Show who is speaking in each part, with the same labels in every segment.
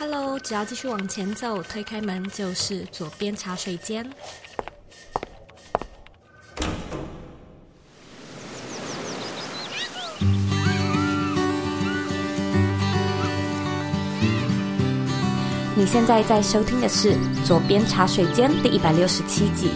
Speaker 1: Hello，只要继续往前走，推开门就是左边茶水间。你现在在收听的是《左边茶水间》第一百六十七集。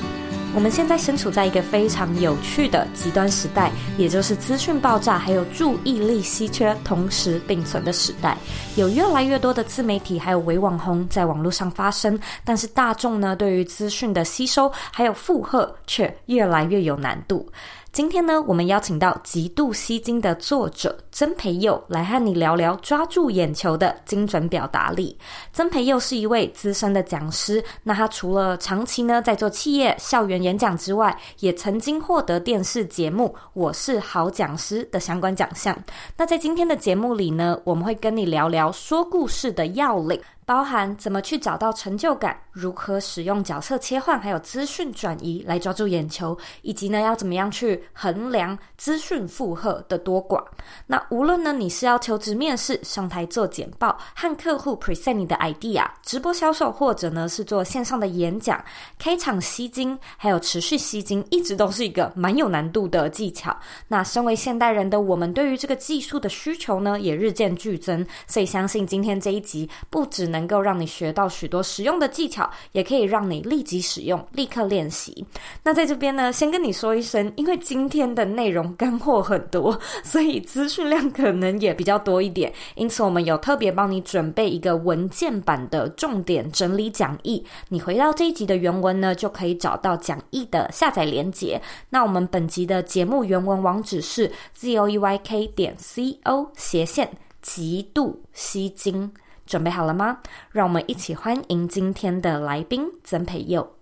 Speaker 1: 我们现在身处在一个非常有趣的极端时代，也就是资讯爆炸还有注意力稀缺同时并存的时代。有越来越多的自媒体还有伪网红在网络上发声，但是大众呢，对于资讯的吸收还有负荷却越来越有难度。今天呢，我们邀请到《极度吸睛》的作者曾培佑来和你聊聊抓住眼球的精准表达力。曾培佑是一位资深的讲师，那他除了长期呢在做企业校园演讲之外，也曾经获得电视节目《我是好讲师》的相关奖项。那在今天的节目里呢，我们会跟你聊聊说故事的要领。包含怎么去找到成就感，如何使用角色切换，还有资讯转移来抓住眼球，以及呢要怎么样去衡量资讯负荷的多寡。那无论呢你是要求职面试、上台做简报、和客户 present 你的 idea、直播销售，或者呢是做线上的演讲，开场吸睛，还有持续吸睛，一直都是一个蛮有难度的技巧。那身为现代人的我们，对于这个技术的需求呢也日渐剧增，所以相信今天这一集不只能够让你学到许多实用的技巧，也可以让你立即使用、立刻练习。那在这边呢，先跟你说一声，因为今天的内容干货很多，所以资讯量可能也比较多一点。因此，我们有特别帮你准备一个文件版的重点整理讲义。你回到这一集的原文呢，就可以找到讲义的下载连接。那我们本集的节目原文网址是 z o e y k 点 c o 斜线极度吸睛。准备好了吗？让我们一起欢迎今天的来宾曾培佑。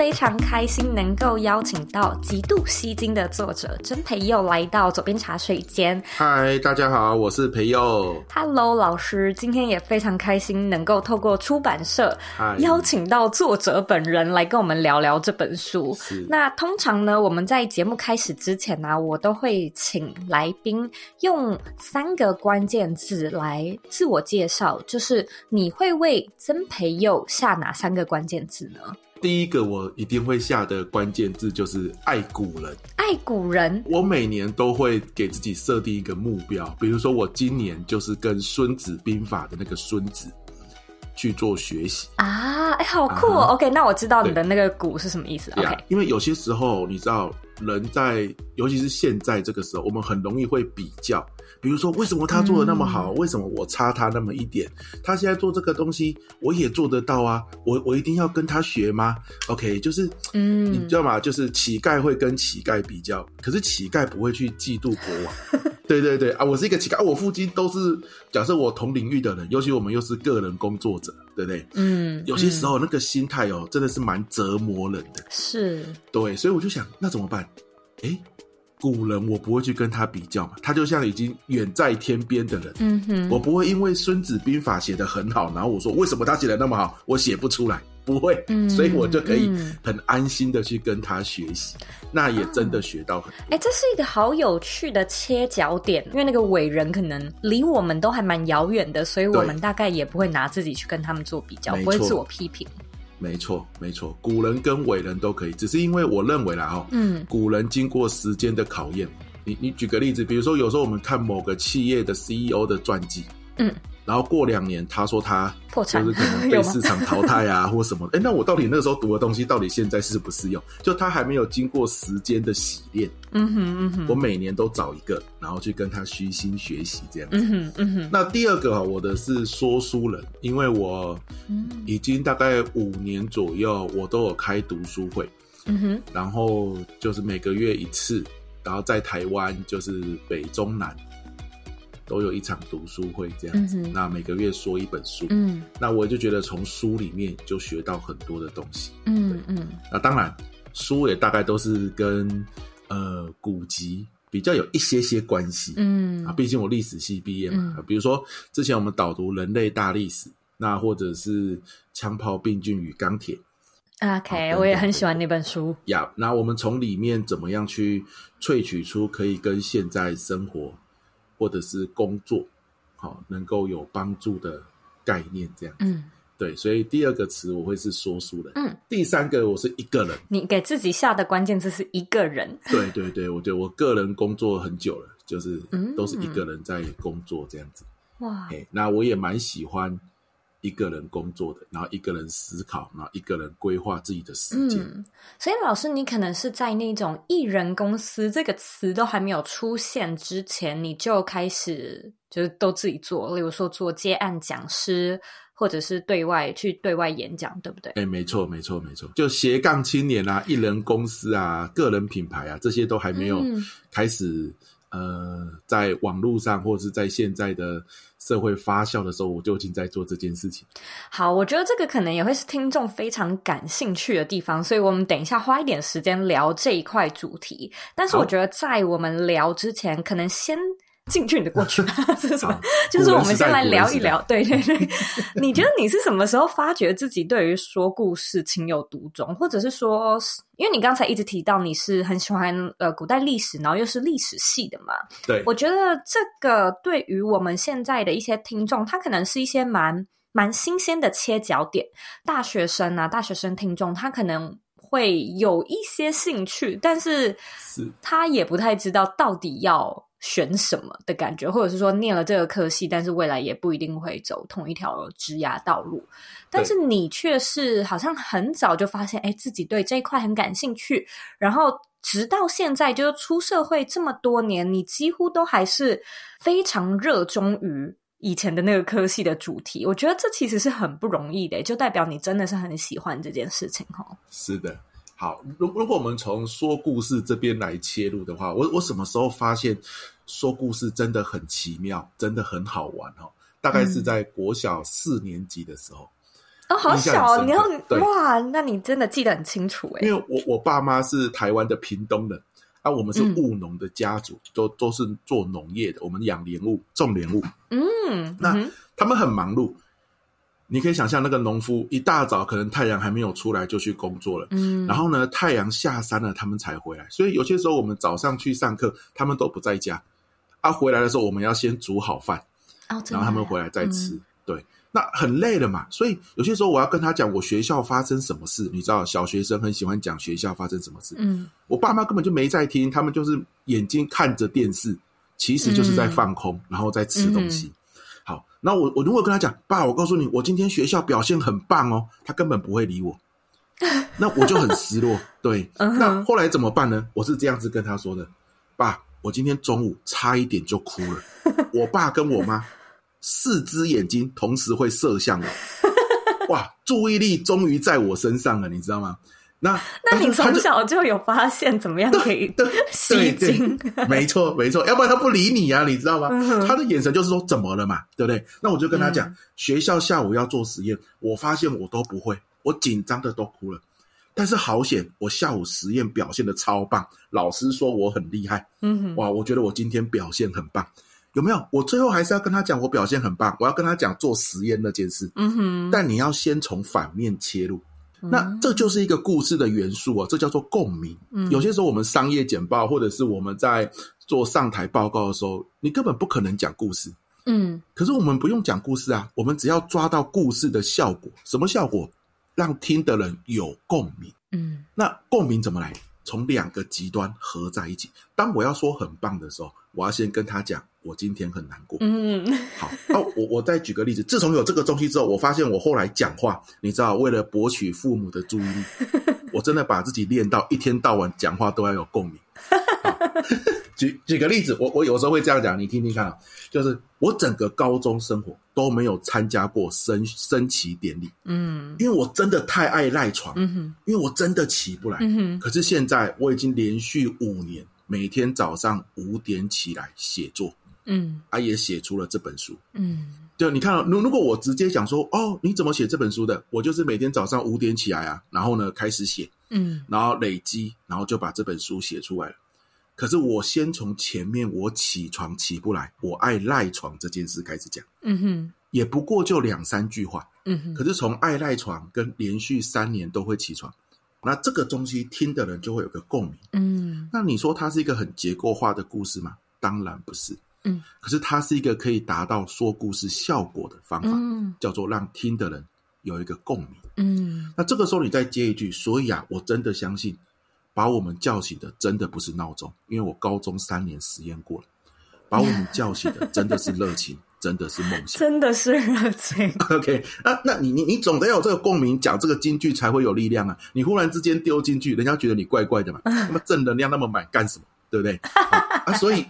Speaker 1: 非常开心能够邀请到极度吸睛的作者曾培佑来到左边茶水间。
Speaker 2: 嗨，大家好，我是培佑。
Speaker 1: Hello，老师，今天也非常开心能够透过出版社邀请到作者本人来跟我们聊聊这本书。那通常呢，我们在节目开始之前呢、啊，我都会请来宾用三个关键字来自我介绍，就是你会为曾培佑下哪三个关键字呢？
Speaker 2: 第一个我一定会下的关键字就是爱古人。
Speaker 1: 爱古人，
Speaker 2: 我每年都会给自己设定一个目标，比如说我今年就是跟《孙子兵法》的那个孙子去做学习
Speaker 1: 啊！哎，好酷哦。OK，那我知道你的那个“古”是什么意思。OK，
Speaker 2: 因为有些时候你知道，人在尤其是现在这个时候，我们很容易会比较。比如说，为什么他做的那么好？嗯、为什么我差他那么一点？他现在做这个东西，我也做得到啊！我我一定要跟他学吗？OK，就是，嗯，你知道吗？就是乞丐会跟乞丐比较，可是乞丐不会去嫉妒国王。对对对啊，我是一个乞丐，我附近都是假设我同领域的人，尤其我们又是个人工作者，对不对？嗯，有些时候那个心态哦，真的是蛮折磨人的。
Speaker 1: 是，
Speaker 2: 对，所以我就想，那怎么办？诶古人我不会去跟他比较嘛，他就像已经远在天边的人，嗯哼，我不会因为《孙子兵法》写得很好，然后我说为什么他写的那么好，我写不出来，不会，嗯，所以我就可以很安心的去跟他学习，嗯，那也真的学到很多。
Speaker 1: 哎，这是一个好有趣的切角点，因为那个伟人可能离我们都还蛮遥远的，所以我们大概也不会拿自己去跟他们做比较，不会自我批评。
Speaker 2: 没错，没错，古人跟伟人都可以，只是因为我认为啦，哈，嗯，古人经过时间的考验，你你举个例子，比如说有时候我们看某个企业的 CEO 的传记，嗯。然后过两年，他说他就是可能被市场淘汰啊，或什么？哎，那我到底那个时候读的东西，到底现在适不适用？就他还没有经过时间的洗练。嗯哼嗯哼。我每年都找一个，然后去跟他虚心学习，这样子。嗯哼嗯哼。那第二个啊，我的是说书人，因为我已经大概五年左右，我都有开读书会。嗯哼。然后就是每个月一次，然后在台湾就是北中南。都有一场读书会这样子，嗯、那每个月说一本书，嗯，那我就觉得从书里面就学到很多的东西，嗯嗯，那当然书也大概都是跟呃古籍比较有一些些关系，嗯。啊，毕竟我历史系毕业嘛，嗯、比如说之前我们导读人类大历史，那或者是枪炮、病菌与钢铁
Speaker 1: ，OK，我也很喜欢那本书。
Speaker 2: 呀，那我们从里面怎么样去萃取出可以跟现在生活或者是工作好能够有帮助的概念？这样，嗯，对。所以第二个词我会是说书人，嗯，第三个我是一个人。
Speaker 1: 你给自己下的关键字是一个人。
Speaker 2: 对对对，我觉得我个人工作很久了，就是都是一个人在工作这样子。哇，哎，那我也蛮喜欢。一个人工作的，然后一个人思考，然后一个人规划自己的时间。
Speaker 1: 嗯，所以老师，你可能是在那种艺人公司这个词都还没有出现之前，你就开始就是都自己做，例如说做接案讲师，或者是对外去对外演讲，对不对？
Speaker 2: 哎，没错，没错，没错，就斜杠青年啊，艺人公司啊，个人品牌啊，这些都还没有开始。呃，在网络上或者是在现在的社会发酵的时候，我就已经在做这件事情。
Speaker 1: 好，我觉得这个可能也会是听众非常感兴趣的地方，所以我们等一下花一点时间聊这一块主题。但是我觉得在我们聊之前，可能先。进去你的过去，这是什么？就是我们先来聊一聊。对对对，你觉得你是什么时候发觉自己对于说故事情有独钟，或者是说，因为你刚才一直提到你是很喜欢呃古代历史，然后又是历史系的嘛？
Speaker 2: 对，
Speaker 1: 我觉得这个对于我们现在的一些听众，他可能是一些蛮蛮新鲜的切角点。大学生啊，大学生听众，他可能会有一些兴趣，但是是他也不太知道到底要。选什么的感觉，或者是说念了这个科系，但是未来也不一定会走同一条职涯道路。但是你却是好像很早就发现，哎，自己对这一块很感兴趣，然后直到现在，就是出社会这么多年，你几乎都还是非常热衷于以前的那个科系的主题。我觉得这其实是很不容易的，就代表你真的是很喜欢这件事情，哦。
Speaker 2: 是的。好，如如果我们从说故事这边来切入的话，我我什么时候发现说故事真的很奇妙，真的很好玩哦？大概是在国小四年级的时候。
Speaker 1: 嗯、哦，好小哦！你要哇，那你真的记得很清楚哎。
Speaker 2: 因为我我爸妈是台湾的屏东人，啊，我们是务农的家族，嗯、都都是做农业的，我们养莲雾，种莲雾。嗯，那嗯他们很忙碌。你可以想象那个农夫一大早可能太阳还没有出来就去工作了，嗯，然后呢，太阳下山了他们才回来，所以有些时候我们早上去上课，他们都不在家，啊，回来的时候我们要先煮好饭，哦，然后他们回来再吃，嗯，对，那很累了嘛，所以有些时候我要跟他讲我学校发生什么事，你知道小学生很喜欢讲学校发生什么事，嗯，我爸妈根本就没在听，他们就是眼睛看着电视，其实就是在放空，嗯，然后在吃东西。嗯好，那我我如果跟他讲，爸，我告诉你，我今天学校表现很棒哦，他根本不会理我，那我就很失落。对，那后来怎么办呢？我是这样子跟他说的，爸，我今天中午差一点就哭了，我爸跟我妈四只眼睛同时会射向我，哇，注意力终于在我身上了，你知道吗？那
Speaker 1: 那你从小就有发现怎么样可以 吸睛？
Speaker 2: 没错没错，要不然他不理你啊，你知道吗？嗯、他的眼神就是说怎么了嘛，对不对？那我就跟他讲，嗯、学校下午要做实验，我发现我都不会，我紧张的都哭了。但是好险，我下午实验表现的超棒，老师说我很厉害。嗯哼，哇，我觉得我今天表现很棒，有没有？我最后还是要跟他讲，我表现很棒，我要跟他讲做实验那件事。嗯哼，但你要先从反面切入。那这就是一个故事的元素啊，这叫做共鸣。嗯，有些时候我们商业简报，或者是我们在做上台报告的时候，你根本不可能讲故事。嗯，可是我们不用讲故事啊，我们只要抓到故事的效果。什么效果？让听的人有共鸣。嗯，那共鸣怎么来？从两个极端合在一起。当我要说很棒的时候，我要先跟他讲，我今天很难过。嗯，好，哦，我我再举个例子。自从有这个东西之后，我发现我后来讲话，你知道，为了博取父母的注意力，我真的把自己练到一天到晚讲话都要有共鸣。举举个例子，我我有时候会这样讲，你听听看啊，就是我整个高中生活都没有参加过升升旗典礼，嗯，因为我真的太爱赖床，嗯哼，因为我真的起不来，嗯哼，可是现在我已经连续五年每天早上五点起来写作，嗯，啊也写出了这本书，嗯，就，你看啊，如如果我直接讲说，哦，你怎么写这本书的？我就是每天早上五点起来啊，然后呢开始写，嗯，然后累积，然后就把这本书写出来了。可是我先从前面我起床起不来，我爱赖床这件事开始讲，嗯哼，也不过就两三句话，嗯哼，可是从爱赖床跟连续三年都会起床，那这个东西听的人就会有个共鸣。嗯，那你说它是一个很结构化的故事吗？当然不是。嗯，可是它是一个可以达到说故事效果的方法，嗯，叫做让听的人有一个共鸣。嗯，那这个时候你再接一句，所以啊，我真的相信，把我们叫醒的真的不是闹钟，因为我高中三年实验过了，把我们叫醒的真的是热情，真的是梦想，
Speaker 1: 真的是热情。
Speaker 2: OK，那那你你你总得有这个共鸣，讲这个金句才会有力量啊！你忽然之间丢金句，人家觉得你怪怪的嘛，那么正能量那么满干什么？对不对？啊，所以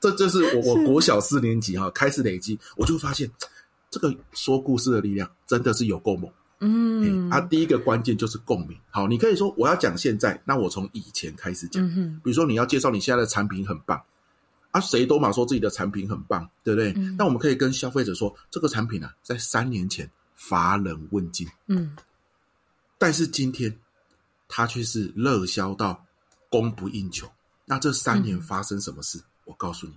Speaker 2: 这就是我我国小四年级哈开始累积，我就发现这个说故事的力量真的是有够猛。嗯，啊，第一个关键就是共鸣。好，你可以说我要讲现在，那我从以前开始讲。嗯哼，比如说你要介绍你现在的产品很棒，啊，谁都嘛说自己的产品很棒，对不对？嗯，那我们可以跟消费者说，这个产品啊，在三年前乏人问津，嗯，但是今天它却是热销到供不应求。那这三年发生什么事？嗯、我告诉你，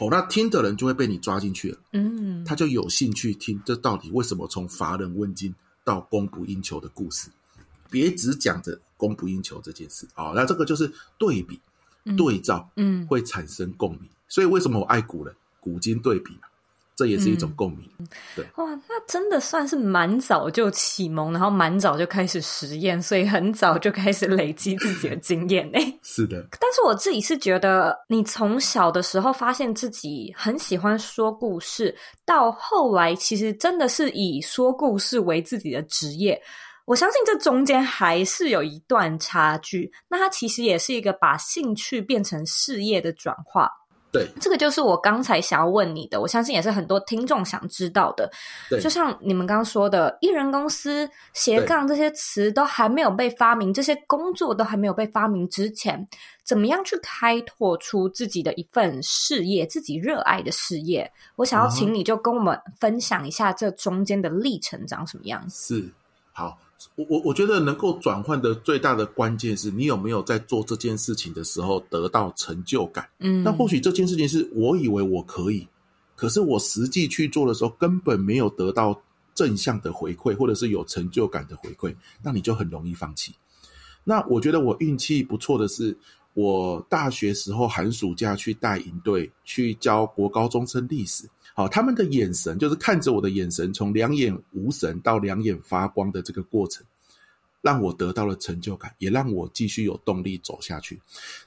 Speaker 2: 哦，那听的人就会被你抓进去了，嗯，他就有兴趣听这到底为什么从乏人问津到供不应求的故事，别只讲着供不应求这件事啊、哦，那这个就是对比、对照，嗯，会产生共鸣。所以为什么我爱古人？古今对比嘛。这也是一种共鸣，嗯、对哇，
Speaker 1: 那真的算是蛮早就启蒙，然后蛮早就开始实验，所以很早就开始累积自己的经验呢。
Speaker 2: 是的，
Speaker 1: 但是我自己是觉得，你从小的时候发现自己很喜欢说故事，到后来其实真的是以说故事为自己的职业，我相信这中间还是有一段差距。那它其实也是一个把兴趣变成事业的转化。
Speaker 2: 对，
Speaker 1: 这个就是我刚才想要问你的，我相信也是很多听众想知道的。
Speaker 2: 对，
Speaker 1: 就像你们刚刚说的，艺人公司、斜杠这些词都还没有被发明，这些工作都还没有被发明之前，怎么样去开拓出自己的一份事业，自己热爱的事业？我想要请你就跟我们分享一下这中间的历程长什么样子。
Speaker 2: 是，好。我我我觉得能够转换的最大的关键是你有没有在做这件事情的时候得到成就感。嗯，那或许这件事情是我以为我可以，可是我实际去做的时候根本没有得到正向的回馈，或者是有成就感的回馈，那你就很容易放弃。那我觉得我运气不错的是，我大学时候寒暑假去带营队，去教国高中生历史。好，他们的眼神就是看着我的眼神，从两眼无神到两眼发光的这个过程，让我得到了成就感，也让我继续有动力走下去。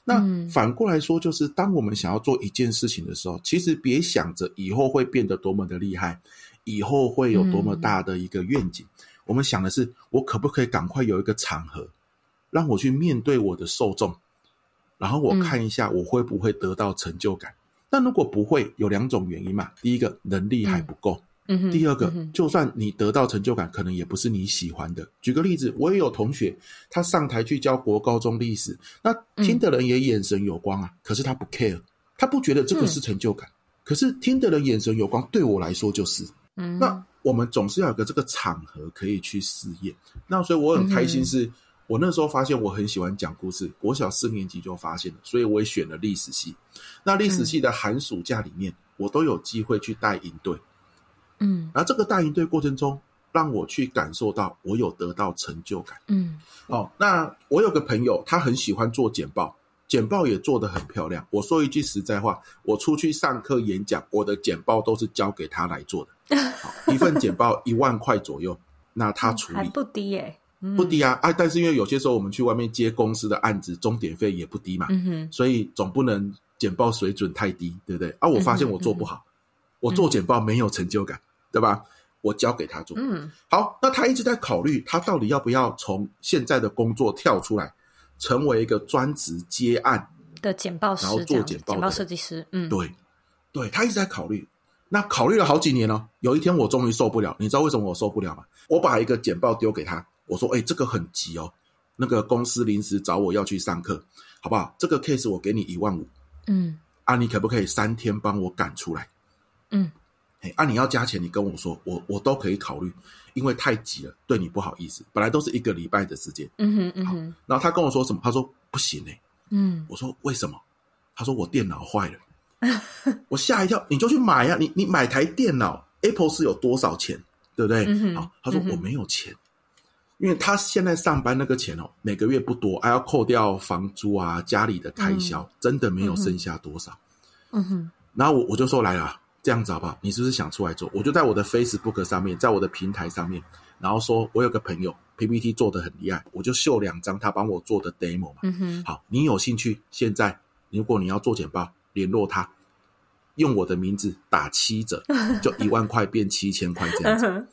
Speaker 2: 那反过来说，就是当我们想要做一件事情的时候，其实别想着以后会变得多么的厉害，以后会有多么大的一个愿景。我们想的是，我可不可以赶快有一个场合，让我去面对我的受众，然后我看一下我会不会得到成就感。但如果不会，有两种原因嘛。第一个，能力还不够。嗯，第二个，嗯，就算你得到成就感，可能也不是你喜欢的。举个例子，我也有同学，他上台去教国高中历史，那听的人也眼神有光啊，可是他不 care，他不觉得这个是成就感。可是听的人眼神有光，对我来说就是。嗯，那我们总是要有个这个场合可以去试验。那所以我很开心是。我那时候发现我很喜欢讲故事，国小四年级就发现了，所以我也选了历史系。那历史系的寒暑假里面，嗯、我都有机会去带营队，嗯，然后这个带营队过程中，让我去感受到我有得到成就感，嗯，哦，那我有个朋友，他很喜欢做简报，简报也做得很漂亮。我说一句实在话，我出去上课演讲，我的简报都是交给他来做的，好一份简报一万块左右，那他处理、嗯、还不低耶、欸。不低啊，啊！但是因为有些时候我们去外面接公司的案子，钟点费也不低嘛，所以总不能简报水准太低，对不对？啊，我发现我做不好，嗯、我做简报没有成就感，嗯、对吧？我交给他做，嗯，好，那他一直在考虑，他到底要不要从现在的工作跳出来，成为一个专职接案
Speaker 1: 的简报师，
Speaker 2: 然后做简报
Speaker 1: 简报设计师，嗯，
Speaker 2: 对，对，他一直在考虑，那考虑了好几年了，有一天我终于受不了，你知道为什么我受不了吗？我把一个简报丢给他。我说：“哎、欸，这个很急哦，那个公司临时找我要去上课，好不好？这个 case 我给你一万五，嗯，啊，你可不可以三天帮我赶出来？嗯，哎，啊，你要加钱，你跟我说，我我都可以考虑，因为太急了，对你不好意思。本来都是一个礼拜的时间，嗯哼嗯哼。然后他跟我说什么？他说不行哎，嗯，我说为什么？他说我电脑坏了，我吓一跳，你就去买呀、啊，你你买台电脑，Apple 是有多少钱？对不对？嗯、好，他说我没有钱。因为他现在上班那个钱哦，每个月不多，还要扣掉房租啊、家里的开销，嗯、真的没有剩下多少。嗯哼，然后我我就说来了，这样子好不好？你是不是想出来做？我就在我的 Facebook 上面，在我的平台上面，然后说我有个朋友 PPT 做的很厉害，我就秀两张他帮我做的 demo 嘛。嗯哼，好，你有兴趣？现在如果你要做简报，联络他，用我的名字打七折，就一万块变七千块这样子。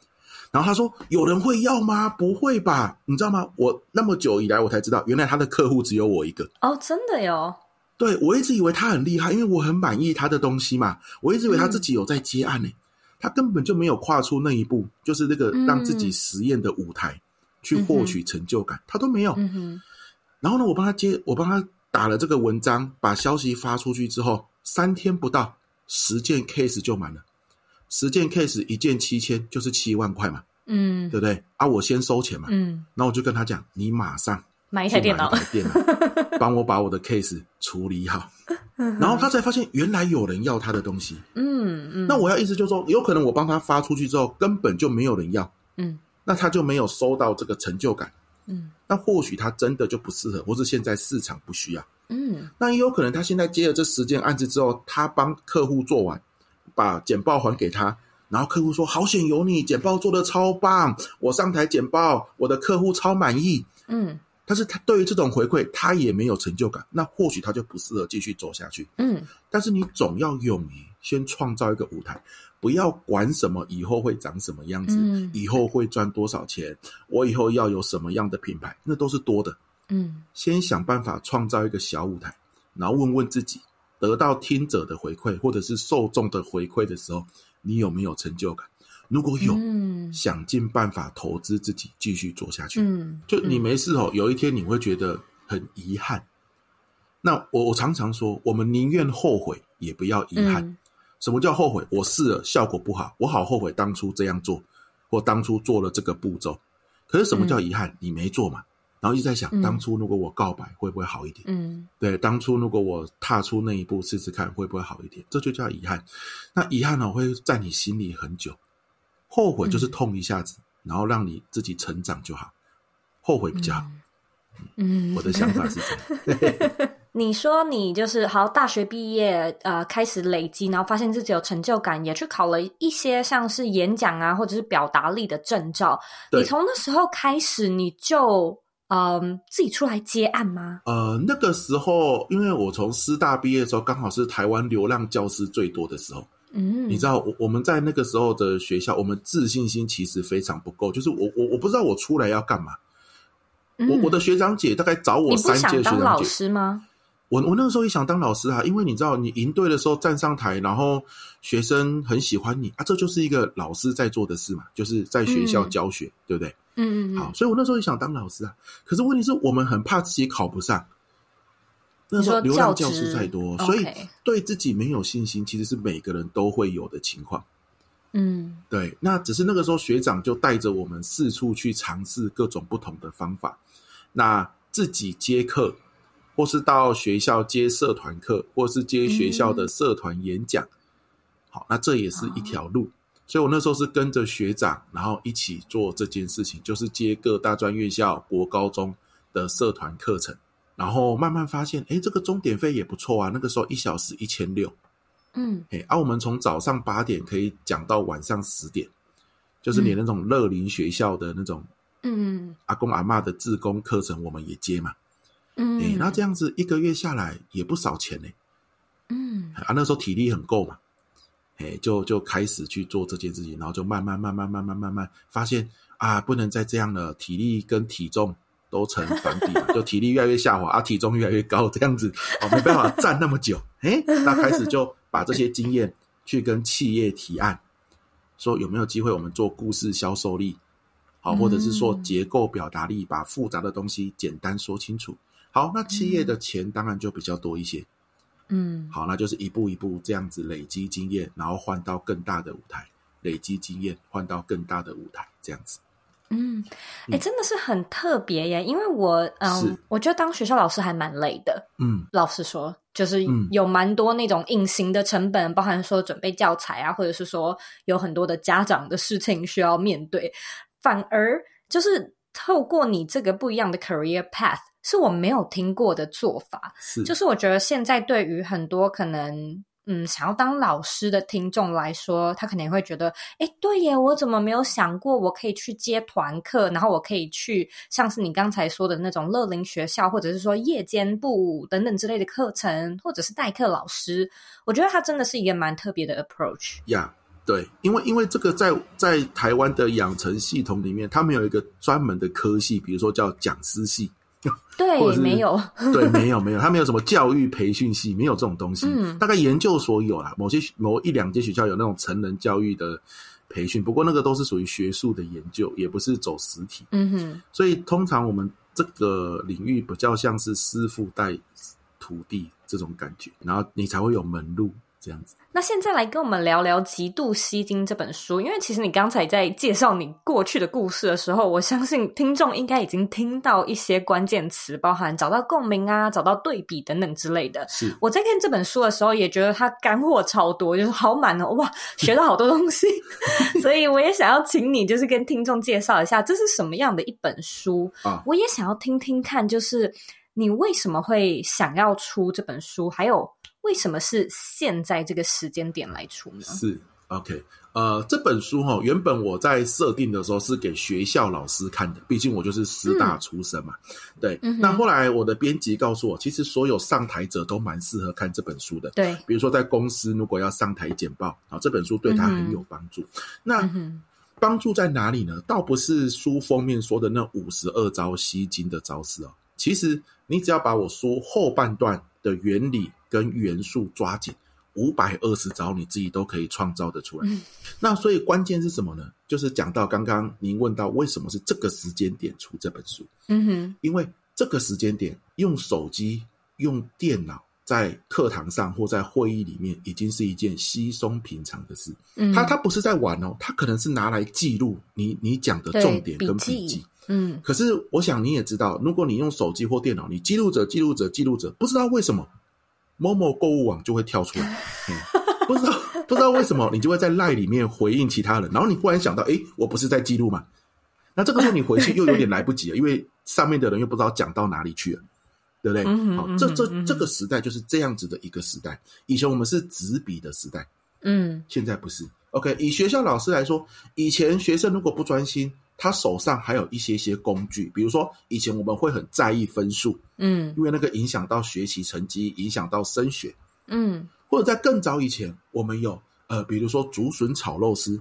Speaker 2: 然后他说：“有人会要吗？不会吧？你知道吗？我那么久以来，我才知道，原来他的客户只有我一个。
Speaker 1: 哦，真的哟。
Speaker 2: 对，我一直以为他很厉害，因为我很满意他的东西嘛。我一直以为他自己有在接案呢，嗯、他根本就没有跨出那一步，就是那个让自己实验的舞台，嗯、去获取成就感，他都没有。嗯。然后呢，我帮他接，我帮他打了这个文章，把消息发出去之后，三天不到，十件 case 就满了。”十件 case 一件七千，就是七万块嘛，嗯，对不对？啊，我先收钱嘛，嗯，然后我就跟他讲，你马上
Speaker 1: 买一台电脑，
Speaker 2: 买一台电脑，帮我把我的 case 处理好，然后他才发现原来有人要他的东西，嗯嗯，那我要意思就是说，有可能我帮他发出去之后，根本就没有人要，嗯，那他就没有收到这个成就感，嗯，那或许他真的就不适合，或是现在市场不需要，嗯，那也有可能他现在接了这十件案子之后，他帮客户做完。把简报还给他，然后客户说：“好险有你，简报做的超棒，我上台简报，我的客户超满意。”嗯，但是他对于这种回馈，他也没有成就感，那或许他就不适合继续走下去。嗯，但是你总要勇于先创造一个舞台，不要管什么以后会长什么样子，嗯，以后会赚多少钱，我以后要有什么样的品牌，那都是多的。嗯，先想办法创造一个小舞台，然后问问自己。得到听者的回馈，或者是受众的回馈的时候，你有没有成就感？如果有，嗯、想尽办法投资自己，继续做下去。嗯，就你没事哦，嗯、有一天你会觉得很遗憾。那我我常常说，我们宁愿后悔，也不要遗憾。嗯、什么叫后悔？我试了，效果不好，我好后悔当初这样做，或当初做了这个步骤。可是什么叫遗憾？嗯、你没做嘛？然后一直在想，当初如果我告白会不会好一点？嗯，对，当初如果我踏出那一步试试看会不会好一点？这就叫遗憾。那遗憾呢，会在你心里很久。后悔就是痛一下子，嗯、然后让你自己成长就好。后悔比较好。嗯，我的想法是这样。
Speaker 1: 你说你就是好，大学毕业，呃，开始累积，然后发现自己有成就感，也去考了一些像是演讲啊，或者是表达力的证照。你从那时候开始，你就。嗯，自己出来接案吗？
Speaker 2: 呃，那个时候，因为我从师大毕业的时候，刚好是台湾流浪教师最多的时候。嗯，你知道，我我们在那个时候的学校，我们自信心其实非常不够。就是我我我不知道我出来要干嘛。嗯、我我的学长姐大概找我三届学长姐。我我那个时候也想当老师啊，因为你知道，你赢队的时候站上台，然后学生很喜欢你啊，这就是一个老师在做的事嘛，就是在学校教学，嗯、对不对？嗯嗯，好，所以我那时候也想当老师啊。可是问题是我们很怕自己考不上。那时候流浪教师太多，所以对自己没有信心，其实是每个人都会有的情况。嗯，对。那只是那个时候学长就带着我们四处去尝试各种不同的方法，那自己接课。或是到学校接社团课，或是接学校的社团演讲，嗯、好，那这也是一条路。哦、所以我那时候是跟着学长，然后一起做这件事情，就是接各大专院校、国高中的社团课程，然后慢慢发现，哎，这个钟点费也不错啊。那个时候一小时一千六，嗯，哎，啊我们从早上八点可以讲到晚上十点，就是连那种乐龄学校的那种，嗯，阿公阿嬷的自工课程，我们也接嘛。嗯，哎，那这样子一个月下来也不少钱呢。嗯，啊，那时候体力很够嘛，哎，就就开始去做这件事情，然后就慢慢慢慢慢慢慢慢发现啊，不能再这样了，体力跟体重都成反比，就体力越来越下滑，啊，体重越来越高，这样子哦，没办法站那么久。哎，那开始就把这些经验去跟企业提案，说有没有机会我们做故事销售力，好，或者是说结构表达力，把复杂的东西简单说清楚。好，那企业的钱当然就比较多一些。嗯，好，那就是一步一步这样子累积经验，然后换到更大的舞台，累积经验换到更大的舞台，这样子。
Speaker 1: 嗯，哎、欸，真的是很特别耶，因为我，嗯，我觉得当学校老师还蛮累的。嗯，老实说，就是有蛮多那种隐形的成本，包含说准备教材啊，或者是说有很多的家长的事情需要面对。反而就是透过你这个不一样的 career path，是我没有听过的做法。
Speaker 2: 是，
Speaker 1: 就是我觉得现在对于很多可能。嗯，想要当老师的听众来说，他可能会觉得，哎，对耶，我怎么没有想过，我可以去接团课，然后我可以去像是你刚才说的那种乐龄学校，或者是说夜间部等等之类的课程，或者是代课老师。我觉得他真的是一个蛮特别的 approach。
Speaker 2: 呀，yeah, 对，因为因为这个在在台湾的养成系统里面，他们有一个专门的科系，比如说叫讲师系。
Speaker 1: 对，没有，
Speaker 2: 对，没有，没有，他没有什么教育培训系，没有这种东西。嗯，大概研究所有啦，某些某一两间学校有那种成人教育的培训，不过那个都是属于学术的研究，也不是走实体。嗯哼，所以通常我们这个领域比较像是师傅带徒弟这种感觉，然后你才会有门路。这样子，
Speaker 1: 那现在来跟我们聊聊《极度吸睛》这本书，因为其实你刚才在介绍你过去的故事的时候，我相信听众应该已经听到一些关键词，包含找到共鸣啊、找到对比等等之类的。
Speaker 2: 是
Speaker 1: 我在看这本书的时候，也觉得它干货超多，就是好满哦，哇，学到好多东西，所以我也想要请你，就是跟听众介绍一下这是什么样的一本书啊？我也想要听听看，就是你为什么会想要出这本书，还有。为什么是现在这个时间点来出呢？
Speaker 2: 是 OK，呃，这本书哈，原本我在设定的时候是给学校老师看的，毕竟我就是师大出身嘛。嗯、对，嗯、那后来我的编辑告诉我，其实所有上台者都蛮适合看这本书的。对，比如说在公司如果要上台简报啊，这本书对他很有帮助。那帮助在哪里呢？倒不是书封面说的那五十二招吸睛的招式哦，其实你只要把我书后半段的原理。跟元素抓紧，五百二十招你自己都可以创造的出来。嗯、那所以关键是什么呢？就是讲到刚刚您问到为什么是这个时间点出这本书。嗯哼，因为这个时间点用手机、用电脑在课堂上或在会议里面，已经是一件稀松平常的事。嗯，他他不是在玩哦，他可能是拿来记录你你讲的重点跟笔记。嗯，可是我想你也知道，如果你用手机或电脑，你记录着记录着记录着，不知道为什么。某某购物网就会跳出来，嗯、不知道不知道为什么，你就会在 LINE 里面回应其他人，然后你忽然想到，诶，我不是在记录吗？那这个时候你回去又有点来不及了，因为上面的人又不知道讲到哪里去了，对不对？好，这这这个时代就是这样子的一个时代。以前我们是纸笔的时代，嗯，现在不是。OK，以学校老师来说，以前学生如果不专心。他手上还有一些些工具，比如说以前我们会很在意分数，嗯，因为那个影响到学习成绩，影响到升学，嗯，或者在更早以前，我们有呃，比如说竹笋炒肉丝，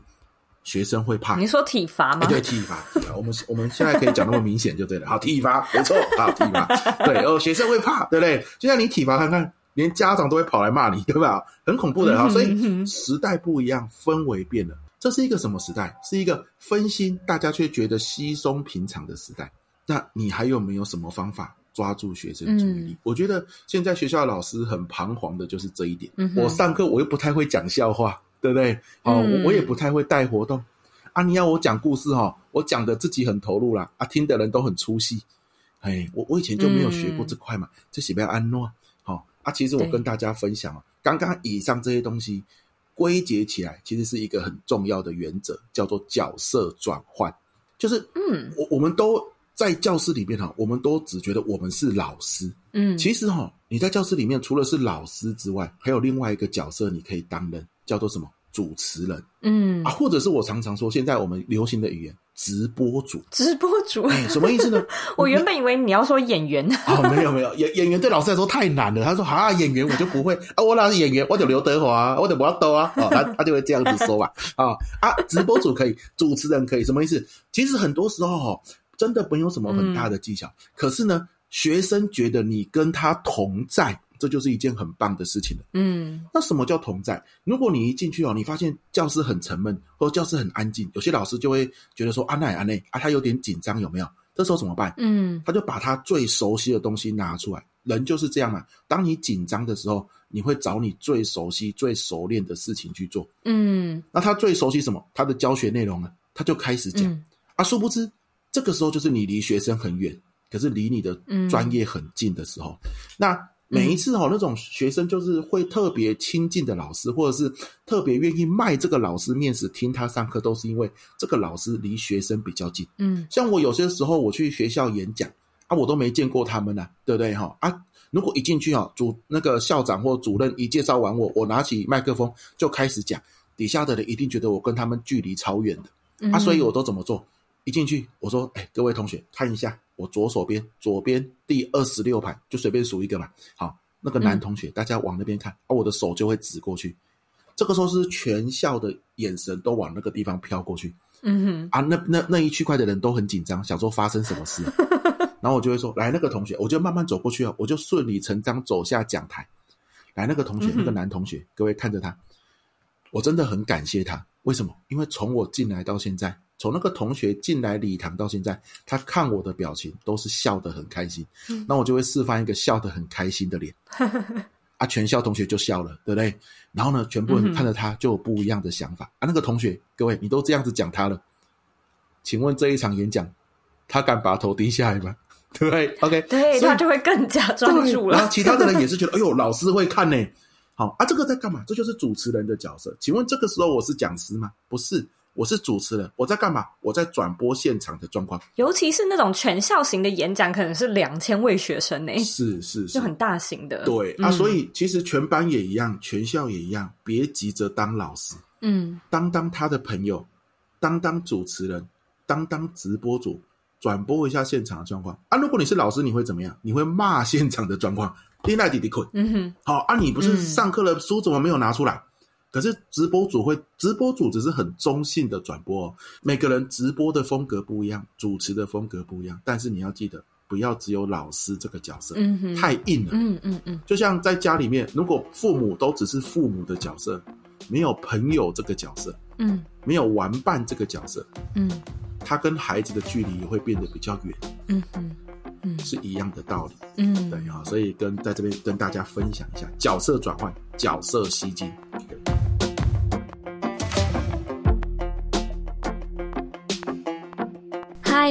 Speaker 2: 学生会怕。
Speaker 1: 你说体罚吗？
Speaker 2: 欸、对，体罚，体罚。我们我们现在可以讲那么明显就对了。好，体罚，没错，好，体罚。对，哦，学生会怕，对不对？就像你体罚看看，连家长都会跑来骂你，对吧？很恐怖的啊。所以时代不一样，氛围变了。这是一个什么时代？是一个分心，大家却觉得稀松平常的时代。那你还有没有什么方法抓住学生注意力？嗯、我觉得现在学校老师很彷徨的，就是这一点。嗯、我上课我又不太会讲笑话，对不对？哦，嗯、我也不太会带活动。啊，你要我讲故事哈、哦，我讲的自己很投入啦，啊，听的人都很出戏。哎，我我以前就没有学过这块嘛，嗯、这写不要安诺。好、哦、啊，其实我跟大家分享啊，刚刚以上这些东西。归结起来，其实是一个很重要的原则，叫做角色转换。就是，嗯，我我们都在教室里面哈，我们都只觉得我们是老师，嗯，其实哈，你在教室里面除了是老师之外，还有另外一个角色你可以担任，叫做什么？主持人，嗯。啊，或者是我常常说，现在我们流行的语言，直播主，
Speaker 1: 直播主，
Speaker 2: 哎，什么意思呢？
Speaker 1: 我原本以为你要说演员，
Speaker 2: 哦，没有没有，演演员对老师来说太难了。他说啊，演员我就不会 啊，我哪是演员，我就刘德华，我就不要抖啊，哦，他他就会这样子说吧，啊啊，直播主可以，主持人可以，什么意思？其实很多时候哈，真的没有什么很大的技巧，嗯、可是呢，学生觉得你跟他同在。这就是一件很棒的事情了。嗯，那什么叫同在？如果你一进去哦，你发现教室很沉闷，或者教室很安静，有些老师就会觉得说：“啊，那啊那啊，他有点紧张，有没有？”这时候怎么办？嗯，他就把他最熟悉的东西拿出来。人就是这样嘛。当你紧张的时候，你会找你最熟悉、最熟练的事情去做。嗯，那他最熟悉什么？他的教学内容呢？他就开始讲。嗯、啊，殊不知这个时候就是你离学生很远，可是离你的专业很近的时候。嗯、那每一次哦，那种学生就是会特别亲近的老师，或者是特别愿意卖这个老师面子听他上课，都是因为这个老师离学生比较近。嗯，像我有些时候我去学校演讲啊，我都没见过他们呐，对不对哈？啊，如果一进去哦，主那个校长或主任一介绍完我，我拿起麦克风就开始讲，底下的人一定觉得我跟他们距离超远的啊，所以我都怎么做？一进去我说，哎，各位同学看一下。我左手边，左边第二十六排，就随便数一个嘛。好，那个男同学，嗯、大家往那边看，啊、我的手就会指过去。这个时候是全校的眼神都往那个地方飘过去。嗯哼，啊，那那那一区块的人都很紧张，想说发生什么事。然后我就会说，来，那个同学，我就慢慢走过去啊，我就顺理成章走下讲台。来，那个同学，嗯、那个男同学，各位看着他，我真的很感谢他。为什么？因为从我进来到现在。从那个同学进来礼堂到现在，他看我的表情都是笑得很开心。嗯，那我就会示范一个笑得很开心的脸，啊，全校同学就笑了，对不对？然后呢，全部人看着他就有不一样的想法。嗯、啊，那个同学，各位，你都这样子讲他了，请问这一场演讲，他敢把头低下来吗？对不对？OK，
Speaker 1: 对，以他就会更加专注了。
Speaker 2: 然后其他的人也是觉得，哎呦，老师会看呢。好啊，这个在干嘛？这就是主持人的角色。请问这个时候我是讲师吗？不是。我是主持人，我在干嘛？我在转播现场的状况，
Speaker 1: 尤其是那种全校型的演讲，可能是两千位学生呢，
Speaker 2: 是是是，
Speaker 1: 就很大型的。
Speaker 2: 对、嗯、啊，所以其实全班也一样，全校也一样，别急着当老师，嗯，当当他的朋友，当当主持人，当当直播主，转播一下现场的状况啊。如果你是老师，你会怎么样？你会骂现场的状况，弟弟弟困，嗯哼，好啊，你不是上课了，书怎么没有拿出来？可是直播主会，直播主只是很中性的转播哦。每个人直播的风格不一样，主持的风格不一样。但是你要记得，不要只有老师这个角色，嗯，太硬了。嗯嗯嗯。就像在家里面，如果父母都只是父母的角色，没有朋友这个角色，嗯，没有玩伴这个角色，嗯，他跟孩子的距离也会变得比较远。嗯哼。嗯，是一样的道理。嗯，对啊，所以跟在这边跟大家分享一下角色转换、角色吸睛。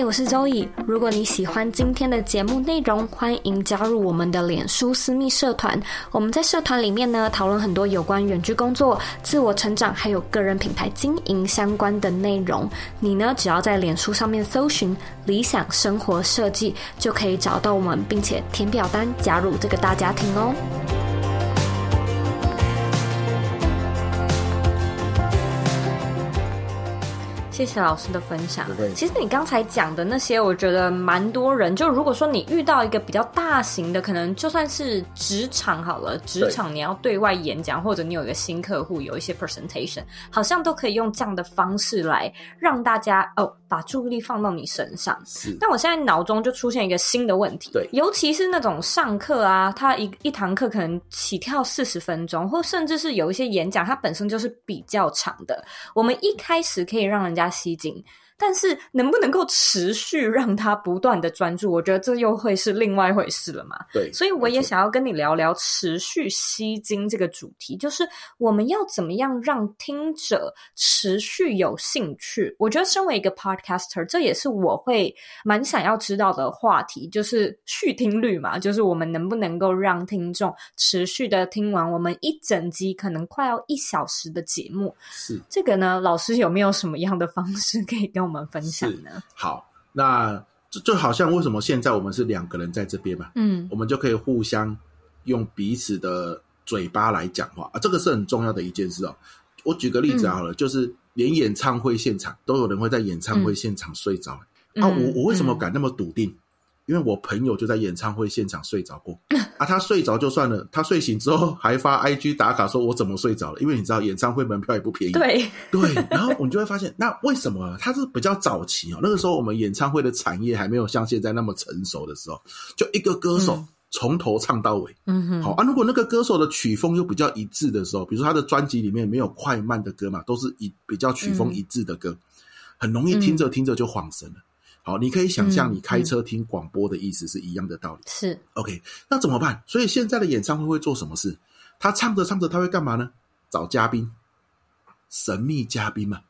Speaker 1: 我是周乙。如果你喜欢今天的节目内容，欢迎加入我们的脸书私密社团。我们在社团里面呢，讨论很多有关远距工作、自我成长，还有个人品牌经营相关的内容。你呢，只要在脸书上面搜寻“理想生活设计”，就可以找到我们，并且填表单加入这个大家庭哦。谢谢老师的分享。其实你刚才讲的那些，我觉得蛮多人。就如果说你遇到一个比较大型的，可能就算是职场好了，职场你要对外演讲，或者你有一个新客户，有一些 presentation，好像都可以用这样的方式来让大家哦把注意力放到你身上。是。但我现在脑中就出现一个新的问题，对，尤其是那种上课啊，他一一堂课可能起跳四十分钟，或甚至是有一些演讲，它本身就是比较长的。我们一开始可以让人家。吸睛。但是能不能够持续让他不断的专注，我觉得这又会是另外一回事了嘛。对，所以我也想要跟你聊聊持续吸睛这个主题，就是我们要怎么样让听者持续有兴趣。我觉得身为一个 podcaster，这也是我会蛮想要知道的话题，就是续听率嘛，就是我们能不能够让听众持续的听完我们一整集可能快要一小时的节目。是这个呢，老师有没有什么样的方式可以跟我们？分享呢？
Speaker 2: 好，那就就好像为什么现在我们是两个人在这边嘛？嗯，我们就可以互相用彼此的嘴巴来讲话啊，这个是很重要的一件事哦。我举个例子好了，嗯、就是连演唱会现场都有人会在演唱会现场睡着、嗯、啊。我我为什么敢那么笃定？因为我朋友就在演唱会现场睡着过啊，他睡着就算了，他睡醒之后还发 IG 打卡说：“我怎么睡着了？”因为你知道演唱会门票也不便宜，对对。然后我们就会发现，那为什么他是比较早期哦？那个时候我们演唱会的产业还没有像现在那么成熟的时候，就一个歌手从头唱到尾，嗯哼。好啊，如果那个歌手的曲风又比较一致的时候，比如说他的专辑里面没有快慢的歌嘛，都是以比较曲风一致的歌，很容易听着听着就恍神了。好，你可以想象你开车听广播的意思是一样的道理。是、嗯、OK，那怎么办？所以现在的演唱会会做什么事？他唱着唱着他会干嘛呢？找嘉宾，神秘嘉宾嘛，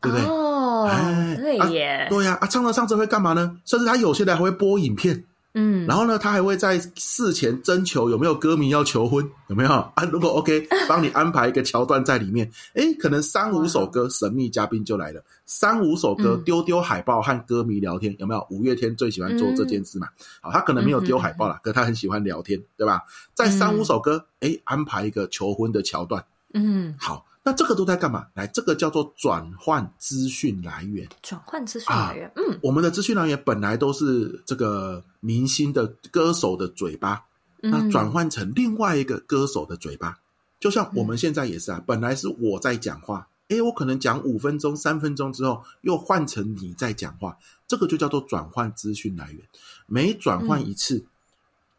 Speaker 2: 对不对？哦，哎、对耶，啊对呀，啊，唱着唱着会干嘛呢？甚至他有些人还会播影片，嗯，然后呢，他还会在事前征求有没有歌迷要求婚，有没有啊？如果 OK，帮你安排一个桥段在里面。诶，可能三五首歌，神秘嘉宾就来了。三五首歌，丢丢海报和歌迷聊天，有没有？五月天最喜欢做这件事嘛？好，他可能没有丢海报啦，可他很喜欢聊天，对吧？在三五首歌，诶，安排一个求婚的桥段。嗯，好。那这个都在干嘛？来，这个叫做转换资讯来源。
Speaker 1: 转换资讯来源，啊、嗯，
Speaker 2: 我们的资讯来源本来都是这个明星的歌手的嘴巴，嗯、那转换成另外一个歌手的嘴巴，就像我们现在也是啊，嗯、本来是我在讲话，诶，我可能讲五分钟、三分钟之后，又换成你在讲话，这个就叫做转换资讯来源。每转换一次，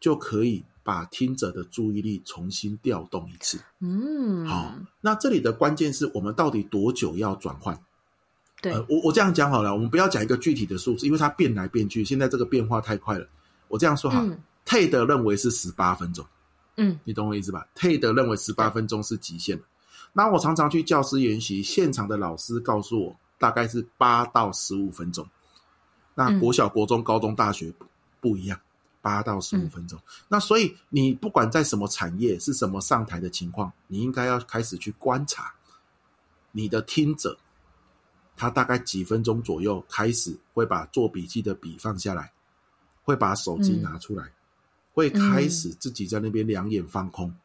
Speaker 2: 就可以。把听者的注意力重新调动一次，嗯，好，那这里的关键是我们到底多久要转换？
Speaker 1: 对，
Speaker 2: 呃、我我这样讲好了，我们不要讲一个具体的数字，因为它变来变去，现在这个变化太快了。我这样说哈，嗯，TED 认为是十八分钟，嗯，你懂我意思吧？TED 认为十八分钟是极限。那我常常去教师研习，现场的老师告诉我，大概是八到十五分钟。那国小、国中、高中、大学不，不一样。八到十五分钟，嗯、那所以你不管在什么产业，是什么上台的情况，你应该要开始去观察你的听者，他大概几分钟左右开始会把做笔记的笔放下来，会把手机拿出来，嗯、会开始自己在那边两眼放空，嗯、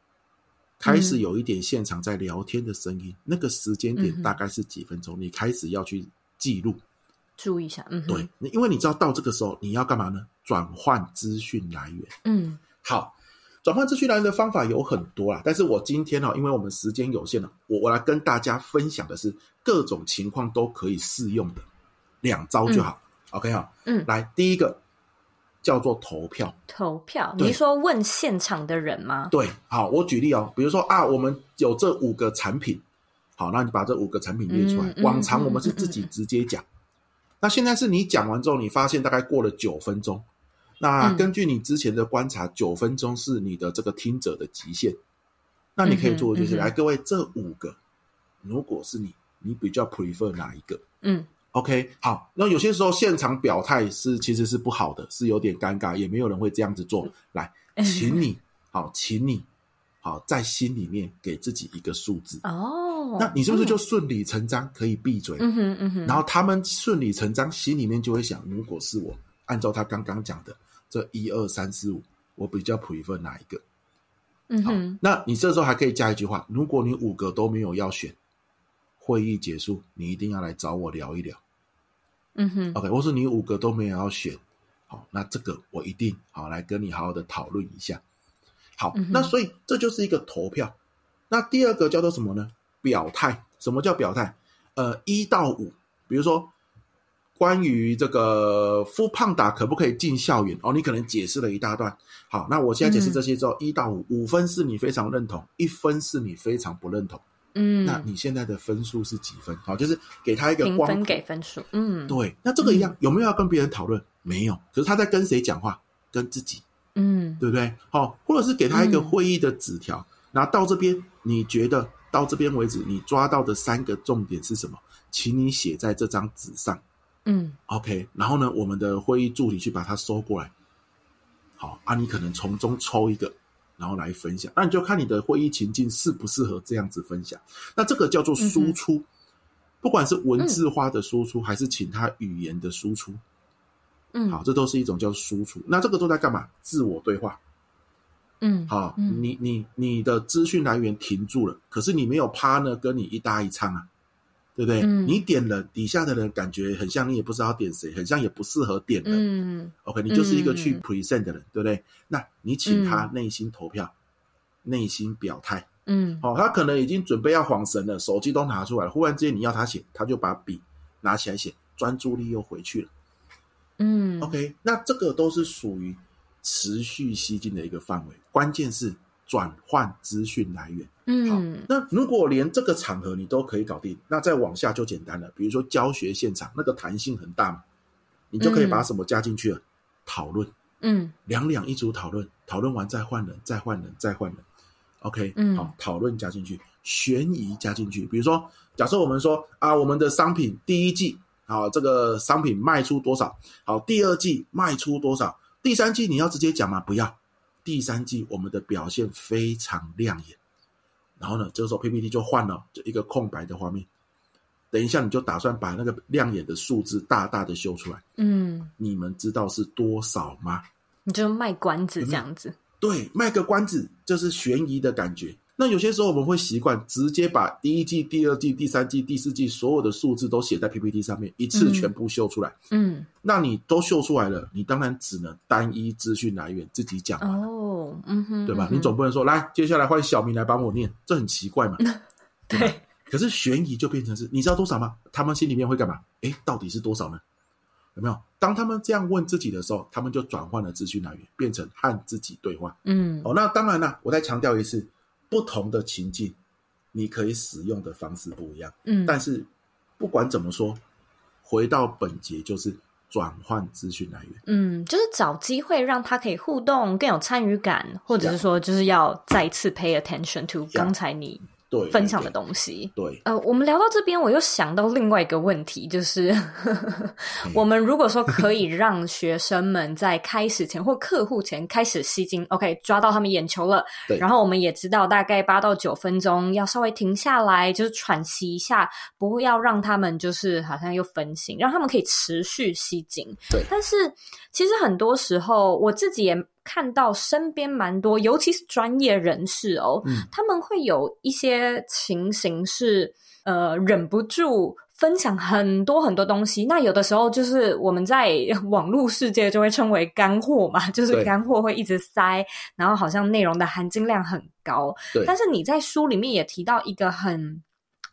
Speaker 2: 开始有一点现场在聊天的声音，嗯、那个时间点大概是几分钟，嗯、你开始要去记录。
Speaker 1: 注意一下，嗯，
Speaker 2: 对，因为你知道到这个时候你要干嘛呢？转换资讯来源，嗯，好，转换资讯来源的方法有很多啦，但是我今天哈，因为我们时间有限了，我我来跟大家分享的是各种情况都可以适用的两招就好，嗯，OK 哈，嗯，来，第一个叫做投票，
Speaker 1: 投票，对。你说问现场的人吗？
Speaker 2: 对，好，我举例哦，比如说啊，我们有这五个产品，好，那你把这五个产品列出来，嗯，往常我们是自己直接讲。那现在是你讲完之后，你发现大概过了九分钟。那根据你之前的观察，九、嗯、分钟是你的这个听者的极限。那你可以做的就是，嗯、来各位这五个，如果是你，你比较 prefer 哪一个？嗯，OK，好。那有些时候现场表态是其实是不好的，是有点尴尬，也没有人会这样子做。来，请你 好，请你好，在心里面给自己一个数字哦。那你是不是就顺理成章可以闭嘴？嗯哼嗯哼。然后他们顺理成章心里面就会想：如果是我，按照他刚刚讲的这一二三四五，我比较 prefer 哪一个？嗯哼。好，那你这时候还可以加一句话：如果你五个都没有要选，会议结束，你一定要来找我聊一聊。嗯哼。OK，或是你五个都没有要选，好，那这个我一定好来跟你好好的讨论一下。好，嗯。那所以这就是一个投票。那第二个叫做什么呢？表态，什么叫表态？呃，一到五，比如说关于这个 foodpanda 可不可以进校园哦，你可能解释了一大段。好，那我现在解释这些之后，一、嗯、到五，五分是你非常认同，一分是你非常不认同。嗯，那你现在的分数是几分？好，就是给他一个光
Speaker 1: 分给分数。嗯，
Speaker 2: 对，那这个一样，有没有要跟别人讨论？没有，可是他在跟谁讲话？跟自己。嗯，对不对？好，或者是给他一个会议的纸条，那、嗯、到这边你觉得？到这边为止，你抓到的三个重点是什么？请你写在这张纸上。嗯，OK。然后呢，我们的会议助理去把它收过来。好啊，你可能从中抽一个，然后来分享。那你就看你的会议情境适不适合这样子分享。那这个叫做输出，嗯、不管是文字化的输出，嗯、还是请他语言的输出。嗯，好，这都是一种叫输出。那这个都在干嘛？自我对话。嗯，好，嗯、你你你的资讯来源停住了，可是你没有 partner 跟你一搭一唱啊，对不对？嗯、你点了，底下的人感觉很像你也不知道点谁，很像也不适合点人。嗯，OK，你就是一个去 present 的人，嗯、对不对？那你请他内心投票，嗯、内心表态。嗯，好、哦，他可能已经准备要晃神了，手机都拿出来了，忽然之间你要他写，他就把笔拿起来写，专注力又回去了。嗯，OK，那这个都是属于。持续吸进的一个范围，关键是转换资讯来源。嗯，好，那如果连这个场合你都可以搞定，那再往下就简单了。比如说教学现场，那个弹性很大嘛，你就可以把什么加进去了？讨论。嗯，两两一组讨论，讨论完再换人，再换人，再换人。OK，嗯，好，讨论加进去，悬疑加进去。比如说，假设我们说啊，我们的商品第一季，好，这个商品卖出多少？好，第二季卖出多少？第三季你要直接讲吗？不要，第三季我们的表现非常亮眼。然后呢，这个时候 PPT 就换了，就一个空白的画面。等一下，你就打算把那个亮眼的数字大大的秀出来。嗯，你们知道是多少吗？
Speaker 1: 你就卖关子这样子。
Speaker 2: 对，卖个关子，就是悬疑的感觉。那有些时候我们会习惯直接把第一季、第二季、第三季、第四季所有的数字都写在 PPT 上面，一次全部秀出来。嗯，那你都秀出来了，你当然只能单一资讯来源自己讲哦，嗯哼，对吧？嗯，你总不能说来，接下来换小明来帮我念，这很奇怪嘛。对，对。可是悬疑就变成是，你知道多少吗？他们心里面会干嘛？诶，到底是多少呢？有没有？当他们这样问自己的时候，他们就转换了资讯来源，变成和自己对话。嗯，哦，那当然了，我再强调一次。不同的情境，你可以使用的方式不一样。嗯，但是不管怎么说，回到本节就是转换资讯来源。嗯，
Speaker 1: 就是找机会让他可以互动，更有参与感，或者是说，就是要再次 pay attention to 刚才你。对，分享的东西。对，呃，我们聊到这边，我又想到另外一个问题，就是 我们如果说可以让学生们在开始前或客户前开始吸睛，OK，抓到他们眼球了。对，然后我们也知道大概八到九分钟要稍微停下来，就是喘息一下，不要让他们就是好像又分心，让他们可以持续吸睛。对，但是其实很多时候我自己也。看到身边蛮多，尤其是专业人士哦，嗯，他们会有一些情形是，呃，忍不住分享很多很多东西。那有的时候就是我们在网络世界就会称为干货嘛，就是干货会一直塞，然后好像内容的含金量很高。对，但是你在书里面也提到一个很。